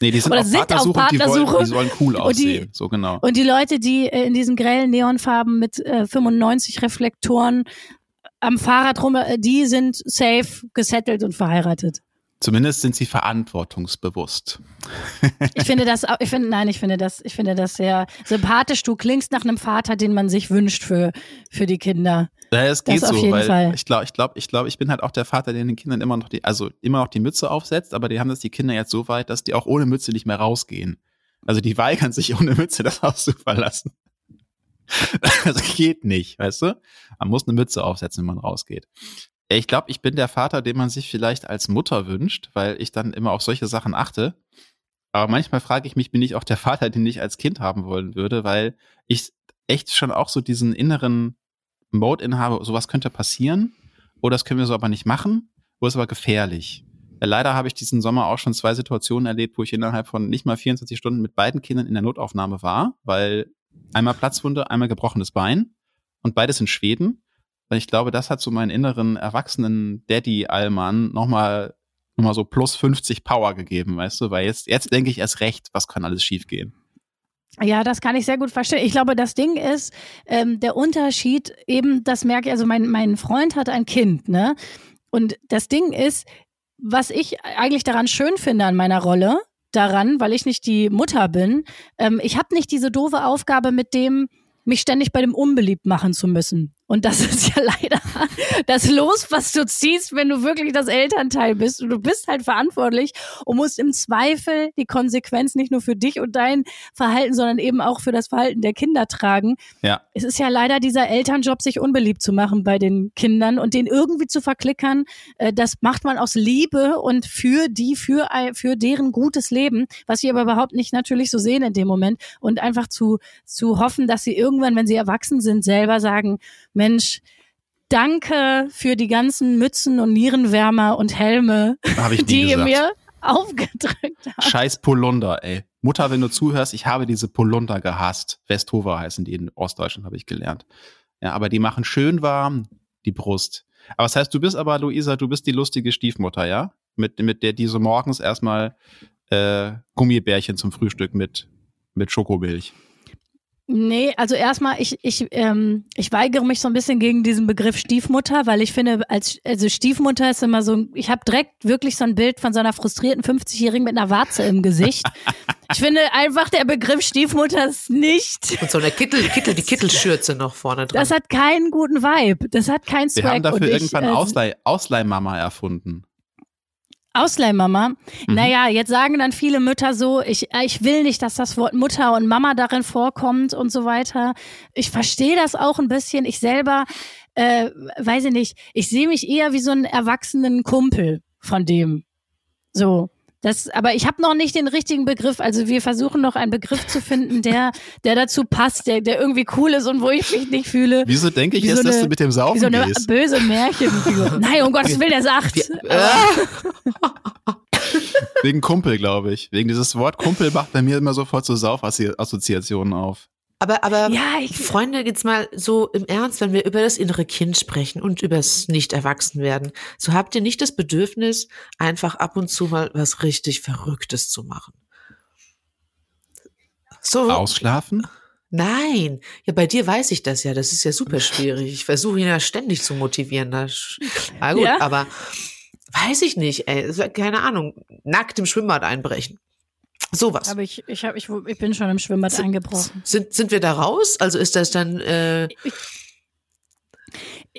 Nee, die sind, Oder auf, sind Partnersuche auf Partnersuche. Die, wollen, die sollen cool aussehen. Die, so genau. Und die Leute, die äh, in diesen grellen Neonfarben mit äh, 95 Reflektoren am Fahrrad rum, äh, die sind safe, gesettelt und verheiratet. Zumindest sind sie verantwortungsbewusst. ich finde das, ich finde, nein, ich finde das, ich finde das sehr sympathisch. Du klingst nach einem Vater, den man sich wünscht für, für die Kinder. Ja, es geht das so, weil Fall. ich glaube, ich glaube, ich glaube, ich bin halt auch der Vater, der den Kindern immer noch die, also immer noch die Mütze aufsetzt, aber die haben das die Kinder jetzt so weit, dass die auch ohne Mütze nicht mehr rausgehen. Also die weigern sich ohne Mütze das Haus zu verlassen. Das geht nicht, weißt du? Man muss eine Mütze aufsetzen, wenn man rausgeht. Ich glaube, ich bin der Vater, den man sich vielleicht als Mutter wünscht, weil ich dann immer auf solche Sachen achte. Aber manchmal frage ich mich, bin ich auch der Vater, den ich als Kind haben wollen würde, weil ich echt schon auch so diesen inneren Mode in habe, sowas könnte passieren, oder das können wir so aber nicht machen, wo ist aber gefährlich. Leider habe ich diesen Sommer auch schon zwei Situationen erlebt, wo ich innerhalb von nicht mal 24 Stunden mit beiden Kindern in der Notaufnahme war, weil einmal Platzwunde, einmal gebrochenes Bein und beides in Schweden. Weil ich glaube, das hat so meinen inneren erwachsenen Daddy-Allmann nochmal noch mal so plus 50 Power gegeben, weißt du? Weil jetzt, jetzt denke ich erst recht, was kann alles schiefgehen. Ja, das kann ich sehr gut verstehen. Ich glaube, das Ding ist, ähm, der Unterschied eben, das merke ich, also mein, mein Freund hat ein Kind, ne? Und das Ding ist, was ich eigentlich daran schön finde an meiner Rolle, daran, weil ich nicht die Mutter bin, ähm, ich habe nicht diese doofe Aufgabe mit dem, mich ständig bei dem unbeliebt machen zu müssen. Und das ist ja leider das Los, was du ziehst, wenn du wirklich das Elternteil bist. Und du bist halt verantwortlich und musst im Zweifel die Konsequenz nicht nur für dich und dein Verhalten, sondern eben auch für das Verhalten der Kinder tragen. Ja. Es ist ja leider dieser Elternjob, sich unbeliebt zu machen bei den Kindern und den irgendwie zu verklickern. Äh, das macht man aus Liebe und für die, für, für deren gutes Leben, was wir aber überhaupt nicht natürlich so sehen in dem Moment. Und einfach zu, zu hoffen, dass sie irgendwann, wenn sie erwachsen sind, selber sagen, Mensch, danke für die ganzen Mützen und Nierenwärmer und Helme, die ihr mir aufgedrückt habt. Scheiß Polunder, ey. Mutter, wenn du zuhörst, ich habe diese Polunder gehasst. Westhofer heißen die in Ostdeutschland, habe ich gelernt. Ja, aber die machen schön warm die Brust. Aber das heißt, du bist aber, Luisa, du bist die lustige Stiefmutter, ja? Mit, mit der die so morgens erstmal äh, Gummibärchen zum Frühstück mit, mit Schokomilch. Nee, also erstmal, ich, ich, ähm, ich weigere mich so ein bisschen gegen diesen Begriff Stiefmutter, weil ich finde, als also Stiefmutter ist immer so, ich habe direkt wirklich so ein Bild von so einer frustrierten 50-Jährigen mit einer Warze im Gesicht. ich finde einfach, der Begriff Stiefmutter ist nicht. Und so eine Kittel, Kittel, die Kittelschürze noch vorne dran. Das hat keinen guten Vibe. Das hat keinen Swag. Wir haben dafür irgendwann ich, äh, Ausleih, Ausleihmama erfunden. Ausleihmama. Mhm. Naja, jetzt sagen dann viele Mütter so, ich, äh, ich will nicht, dass das Wort Mutter und Mama darin vorkommt und so weiter. Ich verstehe das auch ein bisschen. Ich selber, äh, weiß ich nicht, ich sehe mich eher wie so einen erwachsenen Kumpel von dem. So. Das, aber ich habe noch nicht den richtigen Begriff. Also wir versuchen noch einen Begriff zu finden, der, der dazu passt, der, der irgendwie cool ist und wo ich mich nicht fühle. Wieso denke ich jetzt, so dass du mit dem Saufen wie so eine gehst? böse Märchenfigur. Nein, um Gottes Willen, der sagt. Wegen Kumpel, glaube ich. Wegen dieses Wort Kumpel macht bei mir immer sofort so Saufassoziationen auf. Aber, aber ja, ich, Freunde, jetzt mal so im Ernst, wenn wir über das innere Kind sprechen und über das Nicht-Erwachsenwerden, so habt ihr nicht das Bedürfnis, einfach ab und zu mal was richtig Verrücktes zu machen. So. Ausschlafen? Nein, ja, bei dir weiß ich das ja. Das ist ja super schwierig. Ich versuche ihn ja ständig zu motivieren. Na, na gut, ja? aber weiß ich nicht, ey. Keine Ahnung. Nackt im Schwimmbad einbrechen. Sowas. Aber ich, ich, hab, ich, ich bin schon im Schwimmbad sind, eingebrochen. Sind, sind wir da raus? Also ist das dann. Äh ich,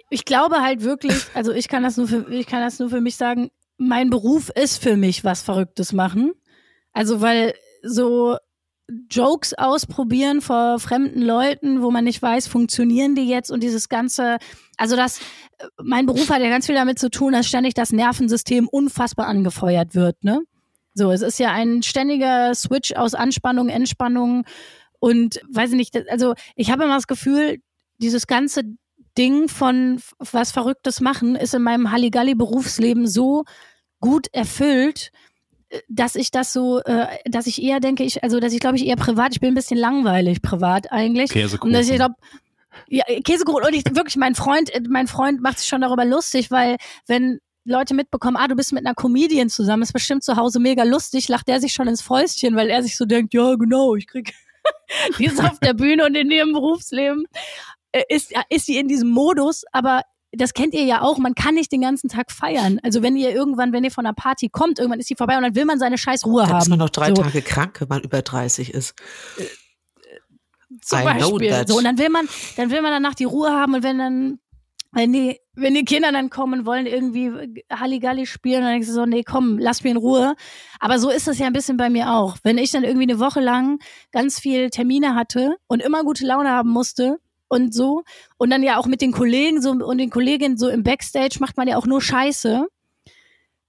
ich glaube halt wirklich, also ich kann das nur für, ich kann das nur für mich sagen, mein Beruf ist für mich was Verrücktes machen. Also weil so Jokes ausprobieren vor fremden Leuten, wo man nicht weiß, funktionieren die jetzt und dieses ganze, also das, mein Beruf hat ja ganz viel damit zu tun, dass ständig das Nervensystem unfassbar angefeuert wird, ne? So, es ist ja ein ständiger Switch aus Anspannung, Entspannung und weiß ich nicht, also ich habe immer das Gefühl, dieses ganze Ding von was Verrücktes machen ist in meinem Halligalli-Berufsleben so gut erfüllt, dass ich das so, äh, dass ich eher denke, ich, also dass ich glaube ich eher privat, ich bin ein bisschen langweilig privat eigentlich. Käsekuchen. Und dass ich glaube, ja, Käsekuchen und ich wirklich, mein Freund, mein Freund macht sich schon darüber lustig, weil wenn Leute mitbekommen, ah, du bist mit einer Comedian zusammen, ist bestimmt zu Hause mega lustig, lacht der sich schon ins Fäustchen, weil er sich so denkt, ja, genau, ich krieg, die ist auf der Bühne und in ihrem Berufsleben äh, ist, ist sie in diesem Modus, aber das kennt ihr ja auch, man kann nicht den ganzen Tag feiern. Also wenn ihr irgendwann, wenn ihr von einer Party kommt, irgendwann ist die vorbei und dann will man seine scheiß Ruhe dann haben. Ist man noch drei so. Tage krank, wenn man über 30 ist. Äh, zum I Beispiel. So, und dann will man, dann will man danach die Ruhe haben und wenn dann wenn die, wenn die Kinder dann kommen, wollen irgendwie Halligalli spielen, dann denkst du so, nee, komm, lass mir in Ruhe. Aber so ist das ja ein bisschen bei mir auch. Wenn ich dann irgendwie eine Woche lang ganz viel Termine hatte und immer gute Laune haben musste und so, und dann ja auch mit den Kollegen so und den Kolleginnen so im Backstage macht man ja auch nur Scheiße,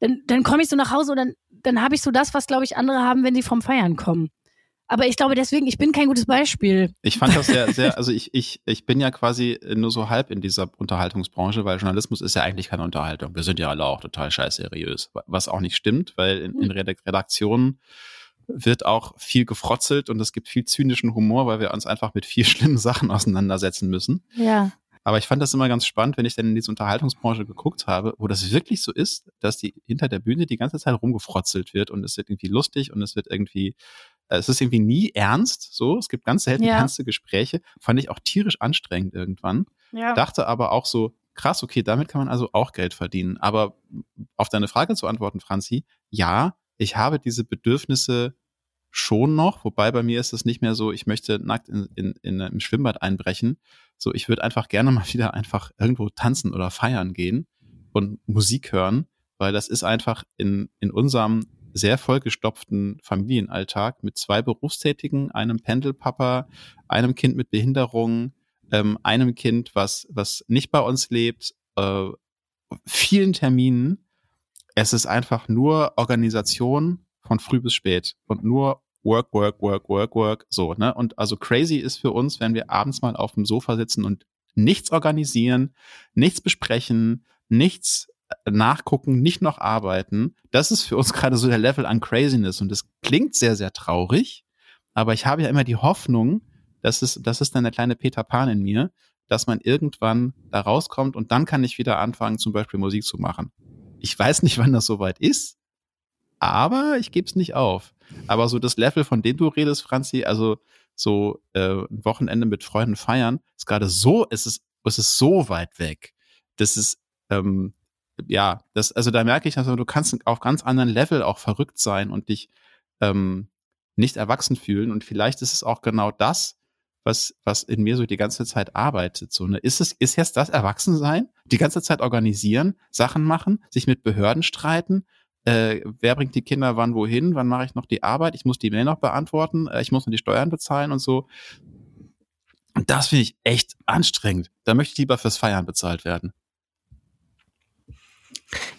dann, dann komme ich so nach Hause und dann, dann habe ich so das, was, glaube ich, andere haben, wenn sie vom Feiern kommen. Aber ich glaube deswegen, ich bin kein gutes Beispiel. Ich fand das sehr, sehr, also ich, ich, ich bin ja quasi nur so halb in dieser Unterhaltungsbranche, weil Journalismus ist ja eigentlich keine Unterhaltung. Wir sind ja alle auch total scheiß seriös. Was auch nicht stimmt, weil in, in Redaktionen wird auch viel gefrotzelt und es gibt viel zynischen Humor, weil wir uns einfach mit viel schlimmen Sachen auseinandersetzen müssen. Ja. Aber ich fand das immer ganz spannend, wenn ich dann in diese Unterhaltungsbranche geguckt habe, wo das wirklich so ist, dass die hinter der Bühne die ganze Zeit rumgefrotzelt wird und es wird irgendwie lustig und es wird irgendwie, äh, es ist irgendwie nie ernst, so. Es gibt ganz selten ja. ernste Gespräche. Fand ich auch tierisch anstrengend irgendwann. Ja. Dachte aber auch so, krass, okay, damit kann man also auch Geld verdienen. Aber auf deine Frage zu antworten, Franzi, ja, ich habe diese Bedürfnisse schon noch, wobei bei mir ist es nicht mehr so, ich möchte nackt in, in, in, im Schwimmbad einbrechen. So, ich würde einfach gerne mal wieder einfach irgendwo tanzen oder feiern gehen und Musik hören, weil das ist einfach in, in unserem sehr vollgestopften Familienalltag mit zwei Berufstätigen, einem Pendelpapa, einem Kind mit Behinderung, ähm, einem Kind, was, was nicht bei uns lebt, äh, vielen Terminen. Es ist einfach nur Organisation von früh bis spät und nur Work, Work, Work, Work, Work, so, ne? Und also crazy ist für uns, wenn wir abends mal auf dem Sofa sitzen und nichts organisieren, nichts besprechen, nichts nachgucken, nicht noch arbeiten. Das ist für uns gerade so der Level an Craziness und das klingt sehr, sehr traurig, aber ich habe ja immer die Hoffnung, dass es, das ist dann der kleine Peter Pan in mir, dass man irgendwann da rauskommt und dann kann ich wieder anfangen, zum Beispiel Musik zu machen. Ich weiß nicht, wann das soweit ist, aber ich gebe es nicht auf. Aber so das Level, von dem du redest, Franzi, also so äh, ein Wochenende mit Freunden feiern, ist gerade so, es ist, es ist so weit weg. Das ist, ähm, ja, das, also da merke ich, also du kannst auf ganz anderen Level auch verrückt sein und dich ähm, nicht erwachsen fühlen. Und vielleicht ist es auch genau das, was, was in mir so die ganze Zeit arbeitet. So, ne? Ist es, ist jetzt das Erwachsensein? Die ganze Zeit organisieren, Sachen machen, sich mit Behörden streiten, äh, wer bringt die Kinder wann wohin, wann mache ich noch die Arbeit, ich muss die Mail noch beantworten, äh, ich muss noch die Steuern bezahlen und so. Und das finde ich echt anstrengend. Da möchte ich lieber fürs Feiern bezahlt werden.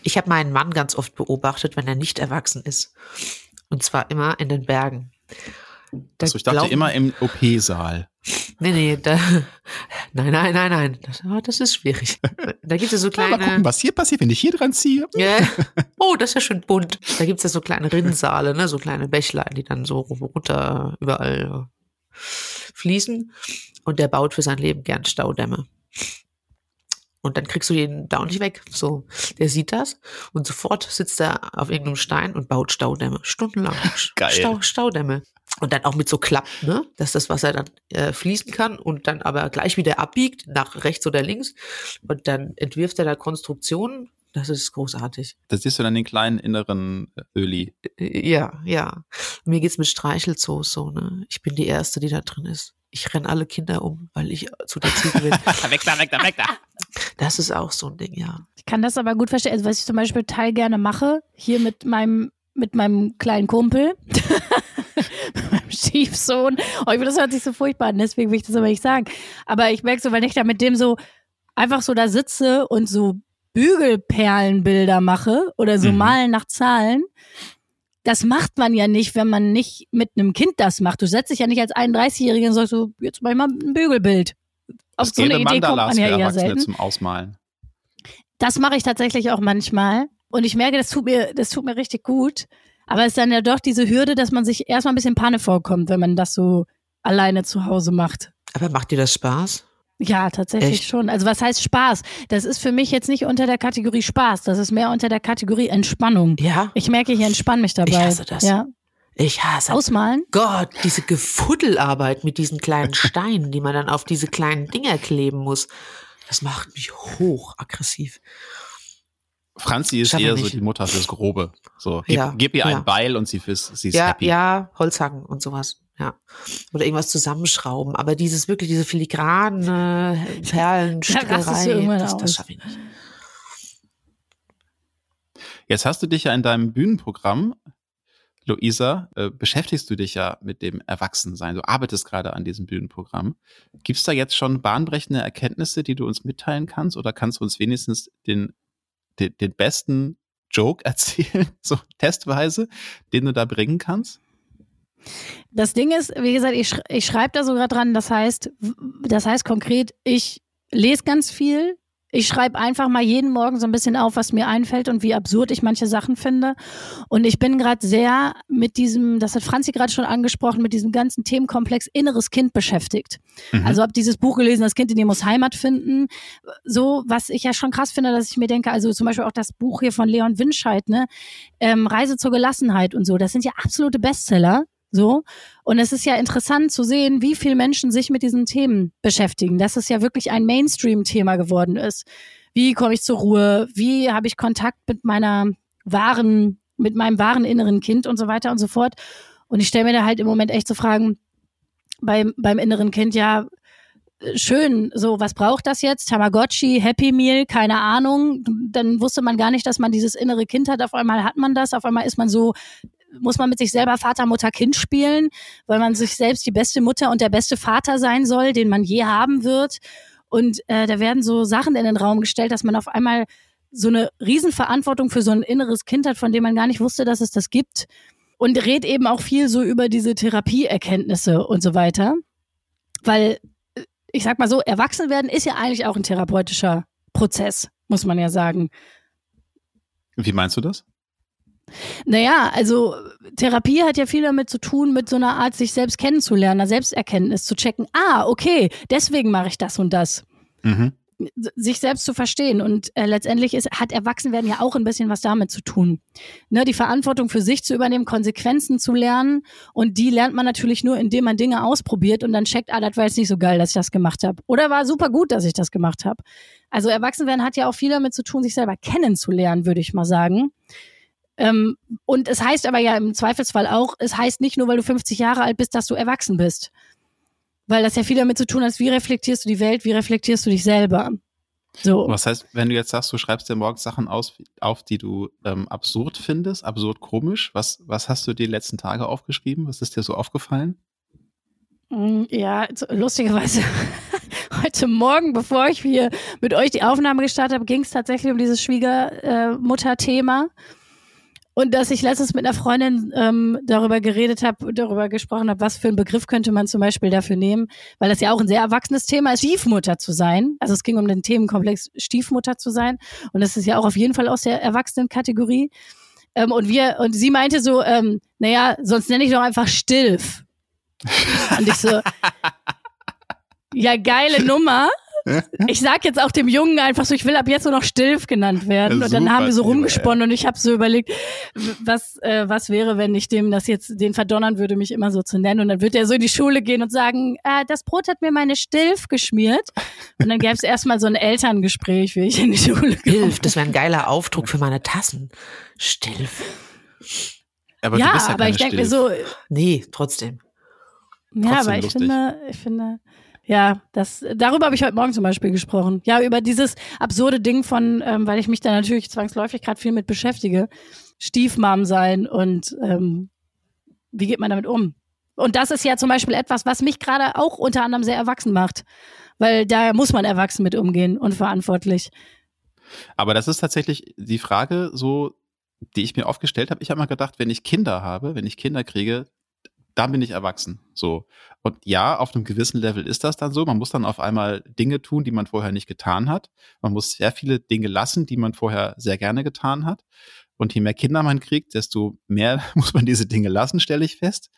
Ich habe meinen Mann ganz oft beobachtet, wenn er nicht erwachsen ist. Und zwar immer in den Bergen. Da Achso, ich dachte immer im OP-Saal. Nee, nee, da, nein, nein, nein, nein. Das, oh, das ist schwierig. Da gibt es so kleine. Ja, mal gucken, was hier passiert, wenn ich hier dran ziehe. Yeah. Oh, das ist ja schön bunt. Da gibt es ja so kleine Rinnsale, ne, so kleine Bächlein, die dann so runter überall fließen. Und der baut für sein Leben gern Staudämme. Und dann kriegst du da auch nicht weg. So, der sieht das und sofort sitzt er auf irgendeinem Stein und baut Staudämme. Stundenlang. Geil. Stau, Staudämme. Und dann auch mit so Klapp, ne? Dass das Wasser dann äh, fließen kann und dann aber gleich wieder abbiegt, nach rechts oder links. Und dann entwirft er da Konstruktionen. Das ist großartig. Das siehst du dann den kleinen inneren äh, Öli. Äh, ja, ja. Mir geht's mit Streichelzoos so, ne? Ich bin die Erste, die da drin ist. Ich renn alle Kinder um, weil ich zu der Ziege bin. weg da, weg da, weg da. Das ist auch so ein Ding, ja. Ich kann das aber gut verstehen. Also, was ich zum Beispiel total gerne mache, hier mit meinem, mit meinem kleinen Kumpel, meinem Stiefsohn. Oh, ich finde, das hört sich so furchtbar an, deswegen will ich das aber nicht sagen. Aber ich merke so, wenn ich da mit dem so einfach so da sitze und so Bügelperlenbilder mache oder so mhm. malen nach Zahlen, das macht man ja nicht, wenn man nicht mit einem Kind das macht. Du setzt dich ja nicht als 31-Jährige und sagst so, jetzt mach ich mal ein Bügelbild. Auf das so eine Idee Mandalas kommt man ja eher selten. zum Ausmalen. Das mache ich tatsächlich auch manchmal. Und ich merke, das tut mir, das tut mir richtig gut. Aber es ist dann ja doch diese Hürde, dass man sich erstmal ein bisschen Panne vorkommt, wenn man das so alleine zu Hause macht. Aber macht dir das Spaß? Ja, tatsächlich Echt? schon. Also was heißt Spaß? Das ist für mich jetzt nicht unter der Kategorie Spaß, das ist mehr unter der Kategorie Entspannung. Ja. Ich merke, ich entspanne mich dabei. Ich hasse das. Ja. Ich hasse Ausmalen? Gott, diese Gefuddelarbeit mit diesen kleinen Steinen, die man dann auf diese kleinen Dinger kleben muss. Das macht mich hochaggressiv. Franzi ist eher so die Mutter fürs Grobe. So, gib, ja, gib ihr ja. ein Beil und sie, ist, sie ist ja, happy. Ja, Holzhacken und sowas. Ja. Oder irgendwas zusammenschrauben. Aber dieses wirklich, diese filigrane Perlenstickerei, das, das schaffe ich nicht. Jetzt hast du dich ja in deinem Bühnenprogramm, Luisa, äh, beschäftigst du dich ja mit dem Erwachsensein. Du arbeitest gerade an diesem Bühnenprogramm. Gibt es da jetzt schon bahnbrechende Erkenntnisse, die du uns mitteilen kannst? Oder kannst du uns wenigstens den, den, den besten Joke erzählen, so testweise, den du da bringen kannst? Das Ding ist, wie gesagt, ich, ich schreibe da sogar dran, das heißt, das heißt konkret, ich lese ganz viel. Ich schreibe einfach mal jeden Morgen so ein bisschen auf, was mir einfällt und wie absurd ich manche Sachen finde. Und ich bin gerade sehr mit diesem, das hat Franzi gerade schon angesprochen, mit diesem ganzen Themenkomplex inneres Kind beschäftigt. Mhm. Also habe dieses Buch gelesen, das Kind in dir muss Heimat finden. So, was ich ja schon krass finde, dass ich mir denke, also zum Beispiel auch das Buch hier von Leon Winscheid, ne, ähm, Reise zur Gelassenheit und so, das sind ja absolute Bestseller. So. Und es ist ja interessant zu sehen, wie viele Menschen sich mit diesen Themen beschäftigen, dass es ja wirklich ein Mainstream-Thema geworden ist. Wie komme ich zur Ruhe? Wie habe ich Kontakt mit meiner wahren, mit meinem wahren inneren Kind und so weiter und so fort. Und ich stelle mir da halt im Moment echt zu so Fragen beim, beim inneren Kind, ja, schön, so, was braucht das jetzt? Tamagotchi, Happy Meal, keine Ahnung. Dann wusste man gar nicht, dass man dieses innere Kind hat. Auf einmal hat man das. Auf einmal ist man so muss man mit sich selber Vater, Mutter, Kind spielen, weil man sich selbst die beste Mutter und der beste Vater sein soll, den man je haben wird. Und äh, da werden so Sachen in den Raum gestellt, dass man auf einmal so eine Riesenverantwortung für so ein inneres Kind hat, von dem man gar nicht wusste, dass es das gibt. Und redet eben auch viel so über diese Therapieerkenntnisse und so weiter. Weil ich sag mal so, erwachsen werden ist ja eigentlich auch ein therapeutischer Prozess, muss man ja sagen. Wie meinst du das? Naja, also Therapie hat ja viel damit zu tun, mit so einer Art, sich selbst kennenzulernen, einer Selbsterkenntnis zu checken. Ah, okay, deswegen mache ich das und das. Mhm sich selbst zu verstehen. Und äh, letztendlich ist, hat Erwachsenwerden ja auch ein bisschen was damit zu tun. Ne, die Verantwortung für sich zu übernehmen, Konsequenzen zu lernen. Und die lernt man natürlich nur, indem man Dinge ausprobiert und dann checkt, ah, das war jetzt nicht so geil, dass ich das gemacht habe. Oder war super gut, dass ich das gemacht habe. Also Erwachsenwerden hat ja auch viel damit zu tun, sich selber kennenzulernen, würde ich mal sagen. Ähm, und es heißt aber ja im Zweifelsfall auch, es heißt nicht nur, weil du 50 Jahre alt bist, dass du erwachsen bist. Weil das ja viel damit zu tun hat, wie reflektierst du die Welt, wie reflektierst du dich selber. So. Was heißt, wenn du jetzt sagst, du schreibst dir morgens Sachen aus, auf, die du ähm, absurd findest, absurd komisch, was, was hast du die letzten Tage aufgeschrieben? Was ist dir so aufgefallen? Mm, ja, lustigerweise heute Morgen, bevor ich hier mit euch die Aufnahme gestartet habe, ging es tatsächlich um dieses Schwiegermutter-Thema. Äh, und dass ich letztens mit einer Freundin ähm, darüber geredet habe, darüber gesprochen habe, was für einen Begriff könnte man zum Beispiel dafür nehmen, weil das ja auch ein sehr erwachsenes Thema ist, Stiefmutter zu sein. Also es ging um den Themenkomplex Stiefmutter zu sein. Und das ist ja auch auf jeden Fall aus der Erwachsenenkategorie. Ähm, und wir, und sie meinte so, ähm, naja, sonst nenne ich doch einfach Stilf. und ich so, ja, geile Nummer. ich sag jetzt auch dem Jungen einfach so, ich will ab jetzt nur noch Stilf genannt werden. Ja, und dann haben wir so rumgesponnen ja. und ich habe so überlegt, was, äh, was wäre, wenn ich dem das jetzt, den verdonnern würde, mich immer so zu nennen. Und dann wird er so in die Schule gehen und sagen, äh, das Brot hat mir meine Stilf geschmiert. Und dann gäbe es erstmal so ein Elterngespräch, wie ich in die Schule komme. Stilf, das wäre ein geiler Aufdruck für meine Tassen. Stilf. Aber ja, ja aber ich denke mir so. Nee, trotzdem. Ja, trotzdem aber ich lustig. finde, ich finde, ja, das, darüber habe ich heute Morgen zum Beispiel gesprochen. Ja, über dieses absurde Ding von, ähm, weil ich mich da natürlich zwangsläufig gerade viel mit beschäftige, Stiefmam sein und ähm, wie geht man damit um? Und das ist ja zum Beispiel etwas, was mich gerade auch unter anderem sehr erwachsen macht, weil da muss man erwachsen mit umgehen und verantwortlich. Aber das ist tatsächlich die Frage, so, die ich mir oft gestellt habe. Ich habe mal gedacht, wenn ich Kinder habe, wenn ich Kinder kriege, dann bin ich erwachsen. So. Und ja, auf einem gewissen Level ist das dann so. Man muss dann auf einmal Dinge tun, die man vorher nicht getan hat. Man muss sehr viele Dinge lassen, die man vorher sehr gerne getan hat. Und je mehr Kinder man kriegt, desto mehr muss man diese Dinge lassen, stelle ich fest.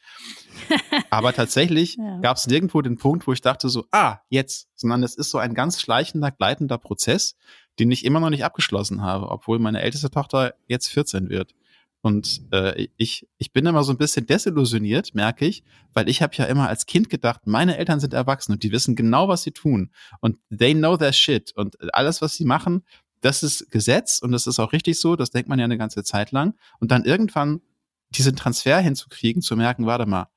Aber tatsächlich ja. gab es nirgendwo den Punkt, wo ich dachte so, ah, jetzt, sondern es ist so ein ganz schleichender, gleitender Prozess, den ich immer noch nicht abgeschlossen habe, obwohl meine älteste Tochter jetzt 14 wird. Und äh, ich, ich bin immer so ein bisschen desillusioniert, merke ich, weil ich habe ja immer als Kind gedacht, meine Eltern sind erwachsen und die wissen genau, was sie tun. Und they know their shit. Und alles, was sie machen, das ist Gesetz und das ist auch richtig so, das denkt man ja eine ganze Zeit lang. Und dann irgendwann diesen Transfer hinzukriegen, zu merken, warte mal,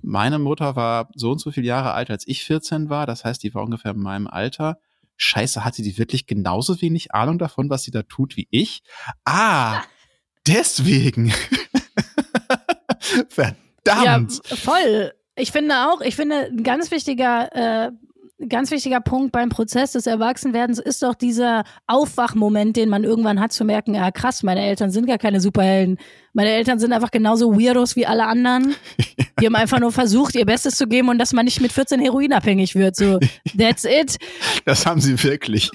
meine Mutter war so und so viele Jahre alt, als ich 14 war, das heißt, die war ungefähr in meinem Alter. Scheiße, hatte die wirklich genauso wenig Ahnung davon, was sie da tut wie ich? Ah, deswegen. Verdammt. Ja, voll. Ich finde auch, ich finde, ein ganz wichtiger, äh, ganz wichtiger Punkt beim Prozess des Erwachsenwerdens ist doch dieser Aufwachmoment, den man irgendwann hat, zu merken, ja krass, meine Eltern sind gar keine Superhelden. Meine Eltern sind einfach genauso Weirdos wie alle anderen. Die haben einfach nur versucht, ihr Bestes zu geben und dass man nicht mit 14 heroinabhängig wird. So, that's it. Das haben sie wirklich.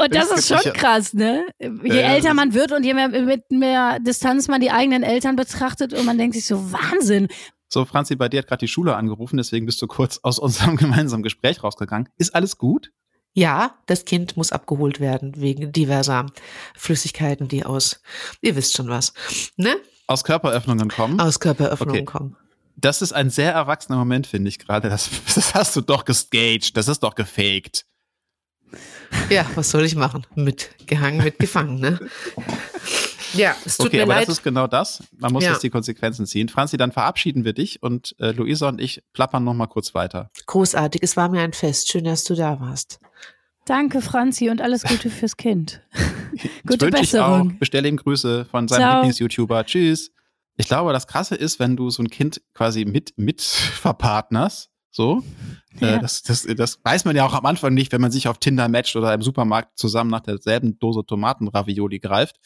Und das ist schon krass, ne? Je ja, älter man wird und je mehr mit mehr Distanz man die eigenen Eltern betrachtet und man denkt sich so, Wahnsinn. So, Franzi, bei dir hat gerade die Schule angerufen, deswegen bist du kurz aus unserem gemeinsamen Gespräch rausgegangen. Ist alles gut? Ja, das Kind muss abgeholt werden wegen diverser Flüssigkeiten, die aus, ihr wisst schon was, ne? Aus Körperöffnungen kommen? Aus Körperöffnungen okay. kommen. Das ist ein sehr erwachsener Moment, finde ich gerade. Das, das hast du doch gestaged. Das ist doch gefaked. Ja, was soll ich machen? Mitgehangen, mitgefangen, ne? Ja, es tut okay, mir aber leid. das ist genau das. Man muss ja. jetzt die Konsequenzen ziehen. Franzi, dann verabschieden wir dich und äh, Luisa und ich plappern noch mal kurz weiter. Großartig, es war mir ein Fest. Schön, dass du da warst. Danke, Franzi, und alles Gute fürs Kind. Gute Besserung. Ich auch. Bestelle ihm Grüße von seinem Lieblings-YouTuber. Tschüss. Ich glaube, das Krasse ist, wenn du so ein Kind quasi mit, mit verpartnerst, so. Äh, ja. Äh, das, das, das weiß man ja auch am Anfang nicht, wenn man sich auf Tinder matcht oder im Supermarkt zusammen nach derselben Dose Tomatenravioli greift,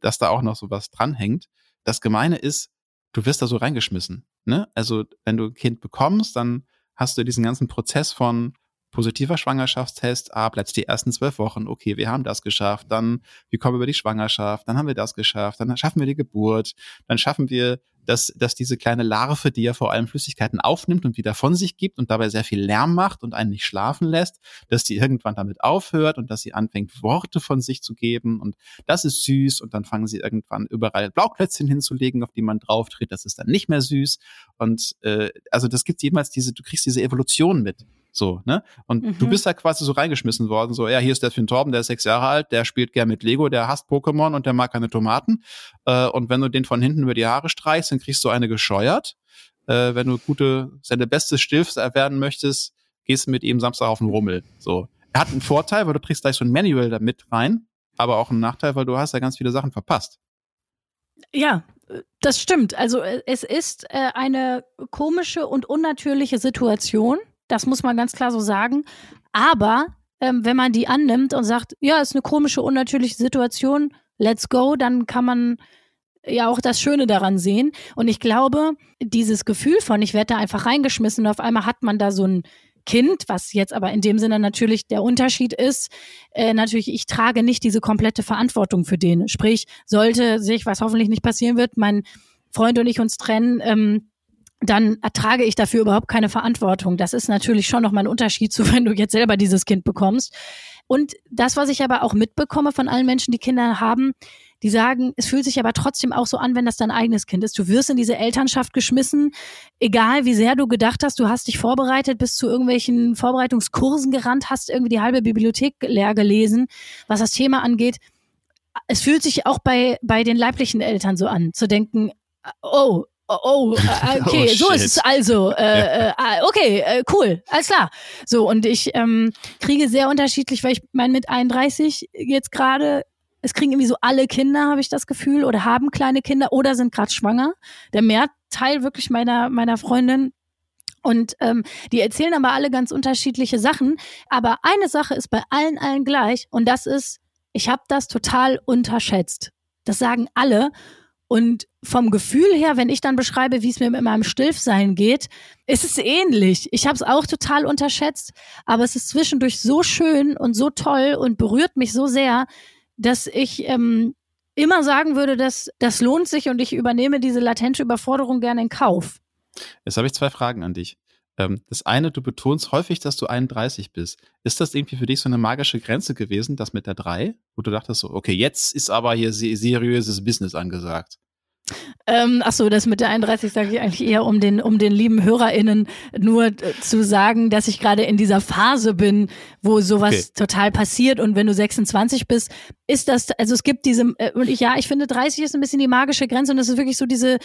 dass da auch noch so was dranhängt. Das Gemeine ist, du wirst da so reingeschmissen. Ne? Also, wenn du ein Kind bekommst, dann hast du diesen ganzen Prozess von positiver Schwangerschaftstest, ah, bleibt die ersten zwölf Wochen, okay, wir haben das geschafft, dann, wir kommen über die Schwangerschaft, dann haben wir das geschafft, dann schaffen wir die Geburt, dann schaffen wir, dass, dass diese kleine Larve, die ja vor allem Flüssigkeiten aufnimmt und wieder von sich gibt und dabei sehr viel Lärm macht und einen nicht schlafen lässt, dass die irgendwann damit aufhört und dass sie anfängt, Worte von sich zu geben und das ist süß und dann fangen sie irgendwann überall Blauklötzchen hinzulegen, auf die man drauf tritt, das ist dann nicht mehr süß und äh, also das gibt jemals diese, du kriegst diese Evolution mit. So, ne? Und mhm. du bist da quasi so reingeschmissen worden, so, ja, hier ist der Finn Torben, der ist sechs Jahre alt, der spielt gern mit Lego, der hasst Pokémon und der mag keine Tomaten. Äh, und wenn du den von hinten über die Haare streichst, dann kriegst du eine gescheuert. Äh, wenn du gute, seine beste Stilf werden möchtest, gehst du mit ihm Samstag auf den Rummel. So. Er hat einen Vorteil, weil du kriegst gleich so ein Manual da mit rein, aber auch einen Nachteil, weil du hast ja ganz viele Sachen verpasst. Ja, das stimmt. Also äh, es ist äh, eine komische und unnatürliche Situation das muss man ganz klar so sagen. Aber ähm, wenn man die annimmt und sagt, ja, ist eine komische, unnatürliche Situation, let's go, dann kann man ja auch das Schöne daran sehen. Und ich glaube, dieses Gefühl von, ich werde da einfach reingeschmissen und auf einmal hat man da so ein Kind, was jetzt aber in dem Sinne natürlich der Unterschied ist, äh, natürlich, ich trage nicht diese komplette Verantwortung für den. Sprich, sollte sich, was hoffentlich nicht passieren wird, mein Freund und ich uns trennen, ähm, dann ertrage ich dafür überhaupt keine Verantwortung. Das ist natürlich schon nochmal ein Unterschied zu, wenn du jetzt selber dieses Kind bekommst. Und das, was ich aber auch mitbekomme von allen Menschen, die Kinder haben, die sagen, es fühlt sich aber trotzdem auch so an, wenn das dein eigenes Kind ist. Du wirst in diese Elternschaft geschmissen, egal wie sehr du gedacht hast, du hast dich vorbereitet, bist zu irgendwelchen Vorbereitungskursen gerannt, hast irgendwie die halbe Bibliothek leer gelesen, was das Thema angeht. Es fühlt sich auch bei, bei den leiblichen Eltern so an, zu denken, oh, oh, oh äh, okay, oh, so ist es also. Äh, äh, ah, okay, äh, cool, alles klar. So, und ich ähm, kriege sehr unterschiedlich, weil ich meine, mit 31 jetzt gerade, es kriegen irgendwie so alle Kinder, habe ich das Gefühl, oder haben kleine Kinder oder sind gerade schwanger. Der Mehrteil wirklich meiner, meiner Freundin. Und ähm, die erzählen aber alle ganz unterschiedliche Sachen. Aber eine Sache ist bei allen allen gleich und das ist, ich habe das total unterschätzt. Das sagen alle. Und vom Gefühl her, wenn ich dann beschreibe, wie es mir mit meinem Stilfsein geht, ist es ähnlich. Ich habe es auch total unterschätzt, aber es ist zwischendurch so schön und so toll und berührt mich so sehr, dass ich ähm, immer sagen würde, dass das lohnt sich und ich übernehme diese latente Überforderung gerne in Kauf. Jetzt habe ich zwei Fragen an dich. Ähm, das eine, du betonst häufig, dass du 31 bist. Ist das irgendwie für dich so eine magische Grenze gewesen, das mit der 3? Wo du dachtest so, okay, jetzt ist aber hier seriöses Business angesagt. Ähm, ach so, das mit der 31 sage ich eigentlich eher, um den, um den lieben HörerInnen nur äh, zu sagen, dass ich gerade in dieser Phase bin, wo sowas okay. total passiert. Und wenn du 26 bist, ist das, also es gibt diese, äh, und ich, ja, ich finde 30 ist ein bisschen die magische Grenze und das ist wirklich so diese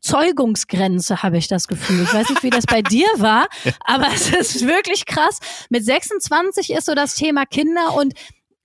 Zeugungsgrenze, habe ich das Gefühl. Ich weiß nicht, wie das bei dir war, aber es ist wirklich krass. Mit 26 ist so das Thema Kinder und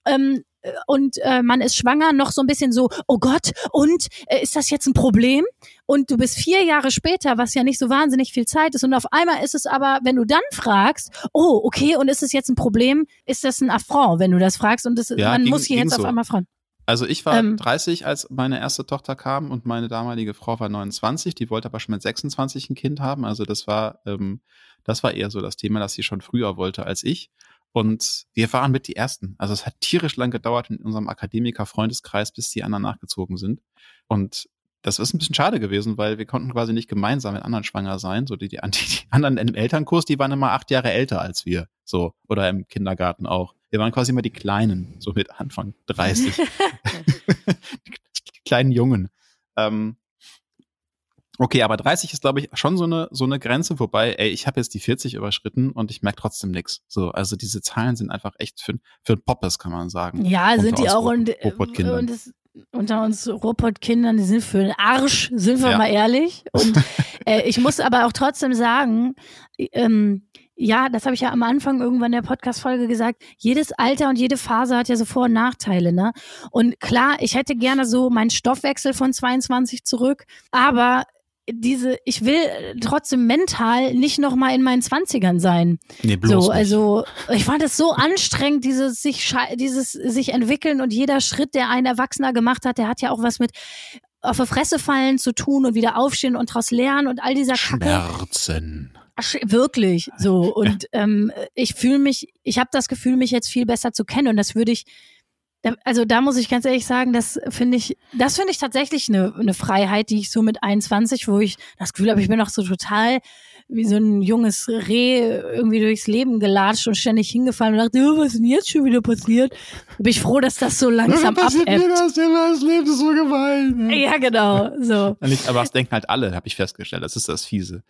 ähm, und äh, man ist schwanger, noch so ein bisschen so, oh Gott, und äh, ist das jetzt ein Problem? Und du bist vier Jahre später, was ja nicht so wahnsinnig viel Zeit ist. Und auf einmal ist es aber, wenn du dann fragst, oh, okay, und ist es jetzt ein Problem? Ist das ein Affront, wenn du das fragst? Und das, ja, man ging, muss hier jetzt so. auf einmal fragen. Also ich war ähm, 30, als meine erste Tochter kam und meine damalige Frau war 29. Die wollte aber schon mit 26 ein Kind haben. Also das war, ähm, das war eher so das Thema, dass sie schon früher wollte als ich. Und wir waren mit die Ersten. Also es hat tierisch lang gedauert in unserem Akademiker-Freundeskreis, bis die anderen nachgezogen sind. Und das ist ein bisschen schade gewesen, weil wir konnten quasi nicht gemeinsam mit anderen schwanger sein. So die, die, die anderen im Elternkurs, die waren immer acht Jahre älter als wir. So. Oder im Kindergarten auch. Wir waren quasi immer die Kleinen, so mit Anfang 30. die kleinen Jungen. Ähm, Okay, aber 30 ist, glaube ich, schon so eine, so eine Grenze, wobei, ey, ich habe jetzt die 40 überschritten und ich merke trotzdem nichts. So, also diese Zahlen sind einfach echt für, für Poppes, kann man sagen. Ja, sind die auch und, und das, unter uns Robot-Kindern, die sind für den Arsch, sind wir ja. mal ehrlich. Und äh, ich muss aber auch trotzdem sagen, ähm, ja, das habe ich ja am Anfang irgendwann der Podcast-Folge gesagt. Jedes Alter und jede Phase hat ja so Vor- und Nachteile, ne? Und klar, ich hätte gerne so meinen Stoffwechsel von 22 zurück, aber diese, ich will trotzdem mental nicht noch mal in meinen Zwanzigern sein. Nee, bloß so, also ich fand es so anstrengend, dieses sich, dieses sich entwickeln und jeder Schritt, der ein Erwachsener gemacht hat, der hat ja auch was mit auf der Fresse fallen zu tun und wieder aufstehen und daraus lernen und all dieser Schmerzen. Wirklich so. Und ähm, ich fühle mich, ich habe das Gefühl, mich jetzt viel besser zu kennen. Und das würde ich, also da muss ich ganz ehrlich sagen, das finde ich, das finde ich tatsächlich eine, eine Freiheit, die ich so mit 21, wo ich das Gefühl habe, ich bin noch so total wie so ein junges Reh irgendwie durchs Leben gelatscht und ständig hingefallen und dachte, oh, was ist denn jetzt schon wieder passiert? Bin ich froh, dass das so langsam abebbt. Das, das Leben ist so gemein. Ne? Ja, genau, so. Aber das denken halt alle, habe ich festgestellt. Das ist das Fiese.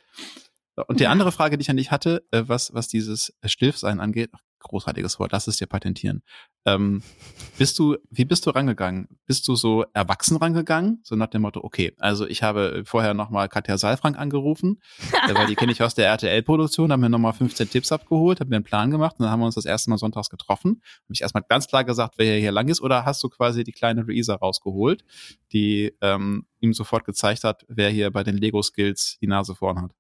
Und die andere Frage, die ich an dich hatte, äh, was, was dieses Stilfsein angeht, großartiges Wort, lass es dir patentieren. Ähm, bist du, wie bist du rangegangen? Bist du so erwachsen rangegangen? So nach dem Motto, okay, also ich habe vorher nochmal Katja Saalfrank angerufen, äh, weil die kenne ich aus der RTL-Produktion, haben mir nochmal 15 Tipps abgeholt, haben mir einen Plan gemacht und dann haben wir uns das erste Mal sonntags getroffen. Habe ich erstmal ganz klar gesagt, wer hier lang ist, oder hast du quasi die kleine Luisa rausgeholt, die ähm, ihm sofort gezeigt hat, wer hier bei den Lego-Skills die Nase vorn hat?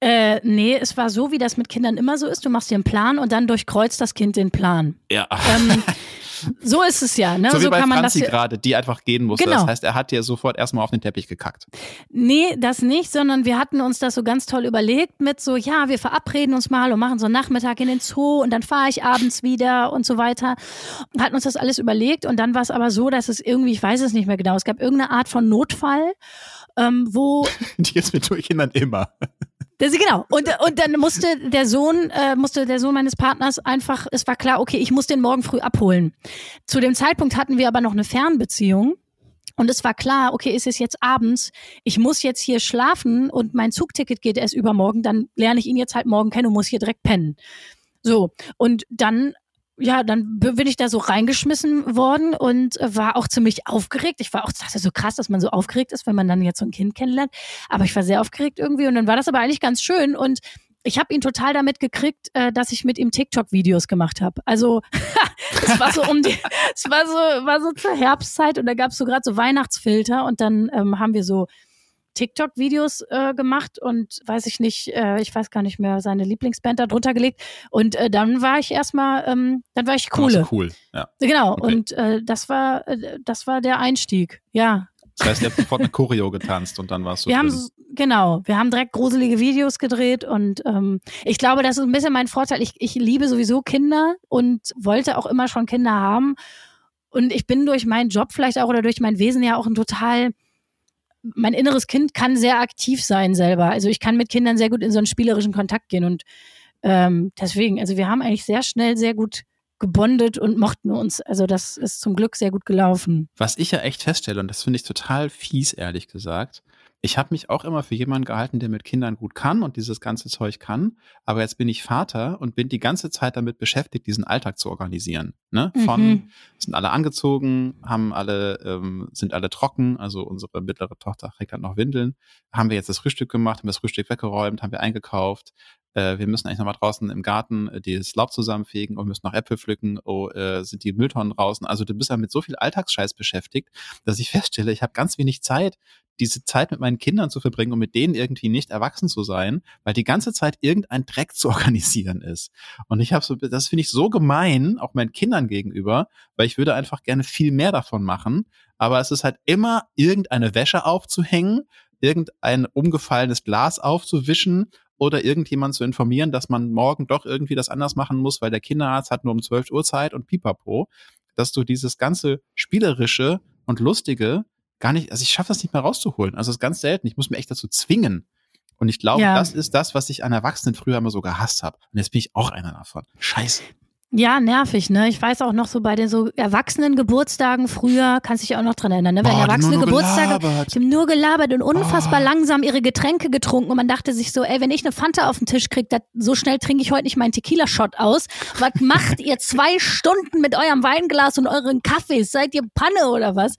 Äh, nee, es war so, wie das mit Kindern immer so ist. Du machst dir einen Plan und dann durchkreuzt das Kind den Plan. Ja. Ähm, so ist es ja. Ne? So wie so bei kann Franzi gerade, die einfach gehen musste. Genau. Das heißt, er hat dir sofort erstmal auf den Teppich gekackt. Nee, das nicht, sondern wir hatten uns das so ganz toll überlegt mit so, ja, wir verabreden uns mal und machen so einen Nachmittag in den Zoo und dann fahre ich abends wieder und so weiter. Und hatten uns das alles überlegt und dann war es aber so, dass es irgendwie, ich weiß es nicht mehr genau, es gab irgendeine Art von Notfall ähm, wo. Die ist mit Kindern immer. Das, genau. Und, und dann musste der Sohn, äh, musste der Sohn meines Partners einfach, es war klar, okay, ich muss den morgen früh abholen. Zu dem Zeitpunkt hatten wir aber noch eine Fernbeziehung. Und es war klar, okay, ist es jetzt abends, ich muss jetzt hier schlafen und mein Zugticket geht erst übermorgen, dann lerne ich ihn jetzt halt morgen kennen und muss hier direkt pennen. So, und dann ja, dann bin ich da so reingeschmissen worden und war auch ziemlich aufgeregt. Ich war auch, dachte so krass, dass man so aufgeregt ist, wenn man dann jetzt so ein Kind kennenlernt. Aber ich war sehr aufgeregt irgendwie und dann war das aber eigentlich ganz schön und ich habe ihn total damit gekriegt, äh, dass ich mit ihm TikTok-Videos gemacht habe. Also es war so um die, es war so, war so zur Herbstzeit und da gab es so gerade so Weihnachtsfilter und dann ähm, haben wir so TikTok-Videos äh, gemacht und weiß ich nicht, äh, ich weiß gar nicht mehr, seine Lieblingsband da drunter gelegt. Und äh, dann war ich erstmal, ähm, dann war ich coole. cool, ja. Genau, okay. und äh, das war, äh, das war der Einstieg, ja. Das heißt, ihr habt sofort eine Choreo getanzt und dann warst du. Wir drin. haben genau, wir haben direkt gruselige Videos gedreht und ähm, ich glaube, das ist ein bisschen mein Vorteil. Ich, ich liebe sowieso Kinder und wollte auch immer schon Kinder haben. Und ich bin durch meinen Job vielleicht auch oder durch mein Wesen ja auch ein total mein inneres Kind kann sehr aktiv sein selber. Also ich kann mit Kindern sehr gut in so einen spielerischen Kontakt gehen und ähm, deswegen, also wir haben eigentlich sehr schnell sehr gut gebondet und mochten uns. Also das ist zum Glück sehr gut gelaufen. Was ich ja echt feststelle, und das finde ich total fies, ehrlich gesagt, ich habe mich auch immer für jemanden gehalten, der mit Kindern gut kann und dieses ganze Zeug kann. Aber jetzt bin ich Vater und bin die ganze Zeit damit beschäftigt, diesen Alltag zu organisieren. Ne? Von mhm. sind alle angezogen, haben alle, ähm, sind alle trocken. Also unsere mittlere Tochter trägt halt noch Windeln. Haben wir jetzt das Frühstück gemacht, haben das Frühstück weggeräumt, haben wir eingekauft. Äh, wir müssen eigentlich nochmal draußen im Garten äh, das Laub zusammenfegen und müssen noch Äpfel pflücken. Oh, äh, sind die Mülltonnen draußen? Also du bist ja mit so viel Alltagsscheiß beschäftigt, dass ich feststelle, ich habe ganz wenig Zeit, diese Zeit mit meinen Kindern zu verbringen und mit denen irgendwie nicht erwachsen zu sein, weil die ganze Zeit irgendein Dreck zu organisieren ist. Und ich habe so, das finde ich so gemein, auch meinen Kindern gegenüber, weil ich würde einfach gerne viel mehr davon machen. Aber es ist halt immer irgendeine Wäsche aufzuhängen, irgendein umgefallenes Glas aufzuwischen oder irgendjemand zu informieren, dass man morgen doch irgendwie das anders machen muss, weil der Kinderarzt hat nur um 12 Uhr Zeit und pipapo, dass du dieses ganze spielerische und lustige gar nicht, also ich schaffe das nicht mehr rauszuholen. Also das ist ganz selten. Ich muss mir echt dazu zwingen. Und ich glaube, ja. das ist das, was ich an Erwachsenen früher immer so gehasst habe. Und jetzt bin ich auch einer davon. Scheiße. Ja, nervig, ne? Ich weiß auch noch so bei den so erwachsenen Geburtstagen früher, kannst du dich auch noch dran erinnern, ne? Wenn oh, erwachsene Geburtstage, die haben nur gelabert und unfassbar oh. langsam ihre Getränke getrunken und man dachte sich so, ey, wenn ich eine Fanta auf den Tisch krieg, dat, so schnell trinke ich heute nicht meinen Tequila-Shot aus. Was macht ihr zwei Stunden mit eurem Weinglas und euren Kaffees? Seid ihr Panne oder was?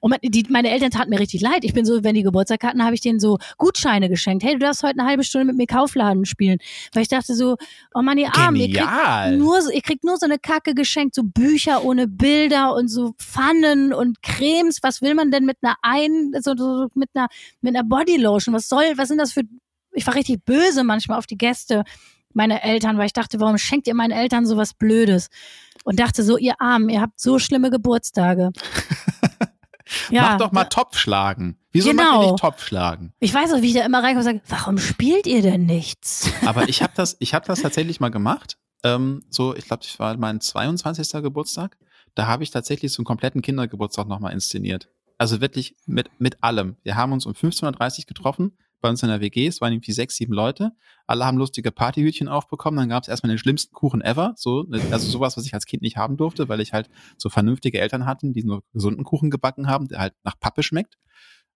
Und die, meine Eltern taten mir richtig leid. Ich bin so, wenn die Geburtstag hatten, habe ich denen so Gutscheine geschenkt. Hey, du darfst heute eine halbe Stunde mit mir Kaufladen spielen. Weil ich dachte so, oh Mann, ihr Armen, ihr kriegt, nur, ihr kriegt nur so eine Kacke geschenkt, so Bücher ohne Bilder und so Pfannen und Cremes. Was will man denn mit einer ein, so, so mit einer, mit einer Bodylotion? Was soll, was sind das für, ich war richtig böse manchmal auf die Gäste meine Eltern, weil ich dachte, warum schenkt ihr meinen Eltern sowas Blödes? Und dachte so, ihr Armen, ihr habt so schlimme Geburtstage. Ja, Mach doch mal Topf schlagen. Wieso genau. macht ihr nicht Topf schlagen? Ich weiß auch, wie ich da immer reinkomme und sage, warum spielt ihr denn nichts? Aber ich habe das, ich habe das tatsächlich mal gemacht. Ähm, so, ich glaube, ich war mein 22. Geburtstag. Da habe ich tatsächlich so einen kompletten Kindergeburtstag nochmal inszeniert. Also wirklich mit, mit allem. Wir haben uns um 15.30 Uhr getroffen, bei uns in der WG. Es waren irgendwie sechs, sieben Leute. Alle haben lustige Partyhütchen aufbekommen. Dann gab es erstmal den schlimmsten Kuchen ever. So, also sowas, was ich als Kind nicht haben durfte, weil ich halt so vernünftige Eltern hatten, die nur gesunden Kuchen gebacken haben, der halt nach Pappe schmeckt.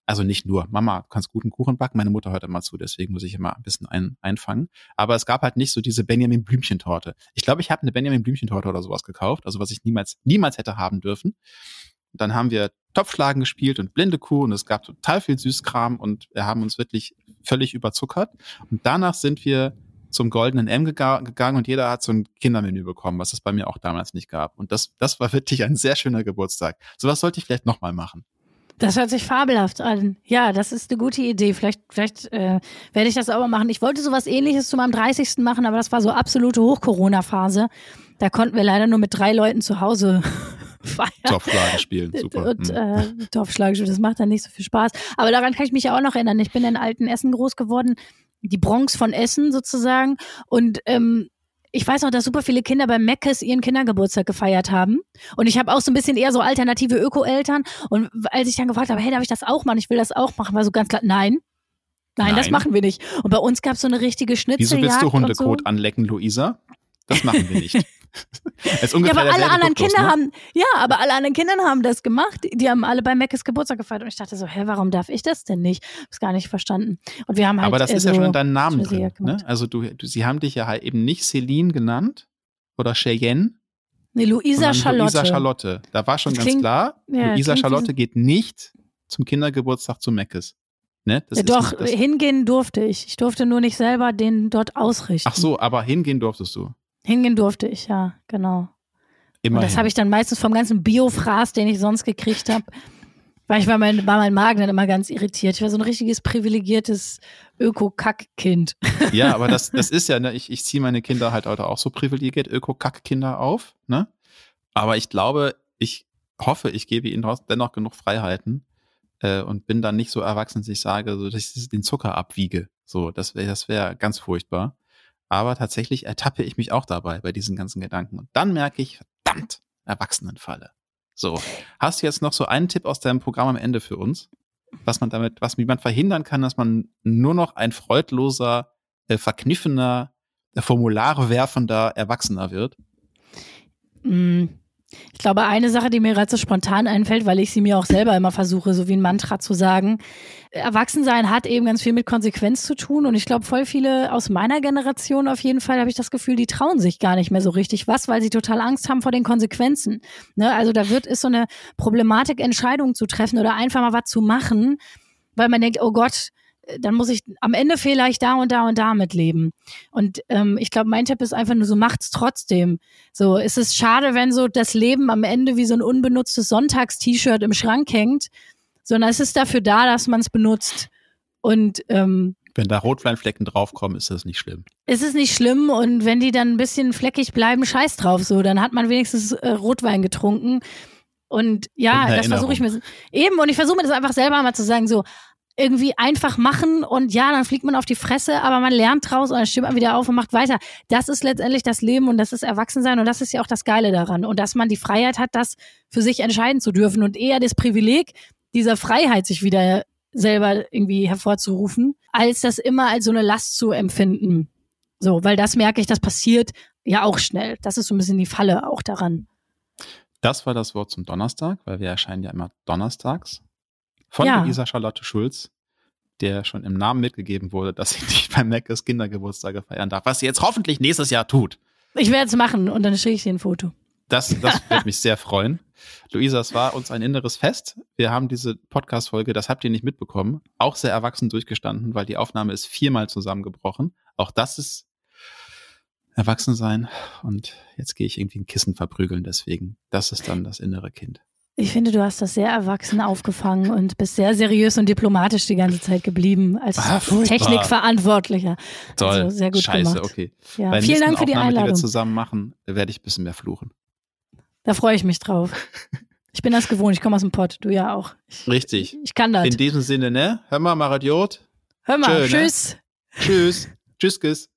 Also nicht nur, Mama, du kannst guten Kuchen backen, meine Mutter hört immer zu, deswegen muss ich immer ein bisschen ein, einfangen. Aber es gab halt nicht so diese Benjamin Blümchentorte. Ich glaube, ich habe eine Benjamin Blümchentorte oder sowas gekauft, also was ich niemals, niemals hätte haben dürfen. Dann haben wir Topfschlagen gespielt und blinde Kuh und es gab total viel Süßkram und wir haben uns wirklich völlig überzuckert. Und danach sind wir zum goldenen M gegangen und jeder hat so ein Kindermenü bekommen, was es bei mir auch damals nicht gab. Und das, das war wirklich ein sehr schöner Geburtstag. Sowas sollte ich vielleicht nochmal machen. Das hört sich fabelhaft an. Ja, das ist eine gute Idee. Vielleicht, vielleicht äh, werde ich das auch mal machen. Ich wollte sowas ähnliches zu meinem 30. machen, aber das war so absolute Hoch-Corona-Phase. Da konnten wir leider nur mit drei Leuten zu Hause feiern. Dorfschlagen spielen, super. Und mhm. äh, Dorfschlagen spielen, das macht dann nicht so viel Spaß. Aber daran kann ich mich ja auch noch erinnern. Ich bin in alten Essen groß geworden, die Bronx von Essen sozusagen. Und ähm, ich weiß noch, dass super viele Kinder bei Meckes ihren Kindergeburtstag gefeiert haben. Und ich habe auch so ein bisschen eher so alternative Öko-Eltern. Und als ich dann gefragt habe, hey, darf ich das auch machen? Ich will das auch machen, war so ganz klar, nein. Nein, nein. das machen wir nicht. Und bei uns gab es so eine richtige Schnitzeljagd. Wieso willst du Hundekot so. anlecken, Luisa? Das machen wir nicht. ja, aber alle anderen Kinder ne? haben, ja, aber alle anderen Kinder haben das gemacht. Die haben alle bei Meckes Geburtstag gefeiert und ich dachte so, hä, warum darf ich das denn nicht? Hab's gar nicht verstanden. Und wir haben halt. Aber das äh, ist so ja schon in deinem Namen drin. Ne? Also du, du, sie haben dich ja halt eben nicht Celine genannt oder Cheyenne. Nee, Luisa Charlotte. Luisa Charlotte. Da war schon das ganz klingt, klar, ja, Luisa Charlotte geht nicht zum Kindergeburtstag zu Meckes. Ne? Ja, doch, hingehen durfte ich. Ich durfte nur nicht selber den dort ausrichten. Ach so, aber hingehen durftest du. Hingehen durfte ich, ja, genau. Immerhin. Und das habe ich dann meistens vom ganzen Biofraß, den ich sonst gekriegt habe. Weil ich war mein, war mein Magen dann immer ganz irritiert. Ich war so ein richtiges privilegiertes Öko-Kack-Kind. Ja, aber das, das ist ja, ne, ich, ich ziehe meine Kinder halt auch so privilegiert Öko-Kack-Kinder auf, ne? Aber ich glaube, ich hoffe, ich gebe ihnen dennoch genug Freiheiten äh, und bin dann nicht so erwachsen, dass ich sage, so, dass ich den Zucker abwiege. So, das wäre das wäre ganz furchtbar. Aber tatsächlich ertappe ich mich auch dabei bei diesen ganzen Gedanken. Und dann merke ich, verdammt, Erwachsenenfalle. So, hast du jetzt noch so einen Tipp aus deinem Programm am Ende für uns? Was man damit, was wie man verhindern kann, dass man nur noch ein freudloser, äh, verkniffener, äh, Formulare werfender Erwachsener wird? Mm. Ich glaube, eine Sache, die mir gerade so spontan einfällt, weil ich sie mir auch selber immer versuche, so wie ein Mantra zu sagen, Erwachsensein hat eben ganz viel mit Konsequenz zu tun. Und ich glaube, voll viele aus meiner Generation auf jeden Fall habe ich das Gefühl, die trauen sich gar nicht mehr so richtig was, weil sie total Angst haben vor den Konsequenzen. Ne? Also da wird ist so eine Problematik, Entscheidungen zu treffen oder einfach mal was zu machen, weil man denkt, oh Gott, dann muss ich am Ende vielleicht da und da und da mitleben. Und ähm, ich glaube, mein Tipp ist einfach nur so, macht's trotzdem. So, es ist schade, wenn so das Leben am Ende wie so ein unbenutztes Sonntagst-T-Shirt im Schrank hängt, sondern es ist dafür da, dass man es benutzt. Und ähm, wenn da Rotweinflecken draufkommen, ist das nicht schlimm. Ist es nicht schlimm und wenn die dann ein bisschen fleckig bleiben, scheiß drauf so, dann hat man wenigstens äh, Rotwein getrunken. Und ja, und das versuche ich mir eben und ich versuche mir das einfach selber mal zu sagen, so, irgendwie einfach machen und ja, dann fliegt man auf die Fresse, aber man lernt draus und dann stimmt man wieder auf und macht weiter. Das ist letztendlich das Leben und das ist Erwachsensein und das ist ja auch das Geile daran und dass man die Freiheit hat, das für sich entscheiden zu dürfen und eher das Privileg dieser Freiheit sich wieder selber irgendwie hervorzurufen, als das immer als so eine Last zu empfinden. So, weil das merke ich, das passiert ja auch schnell. Das ist so ein bisschen die Falle auch daran. Das war das Wort zum Donnerstag, weil wir erscheinen ja immer donnerstags von ja. Luisa Charlotte Schulz, der schon im Namen mitgegeben wurde, dass sie nicht beim Meckes Kindergeburtstage feiern darf, was sie jetzt hoffentlich nächstes Jahr tut. Ich werde es machen und dann schicke ich dir ein Foto. Das, das wird mich sehr freuen. Luisa, es war uns ein inneres Fest. Wir haben diese Podcast-Folge, das habt ihr nicht mitbekommen, auch sehr erwachsen durchgestanden, weil die Aufnahme ist viermal zusammengebrochen. Auch das ist Erwachsensein. Und jetzt gehe ich irgendwie ein Kissen verprügeln, deswegen. Das ist dann das innere Kind. Ich finde, du hast das sehr erwachsen aufgefangen und bist sehr seriös und diplomatisch die ganze Zeit geblieben als ah, Technikverantwortlicher. Toll. Also sehr gut Scheiße, gemacht. okay. Ja. Bei Vielen Dank für die Einladung. die wir zusammen machen, werde ich ein bisschen mehr fluchen. Da freue ich mich drauf. Ich bin das gewohnt, ich komme aus dem Pott, du ja auch. Ich, Richtig. Ich kann das. In diesem Sinne, ne? Hör mal, Maradiot. Hör mal, Tschö, ne? tschüss. Ne? Tschüss. Tschüss, Kiss.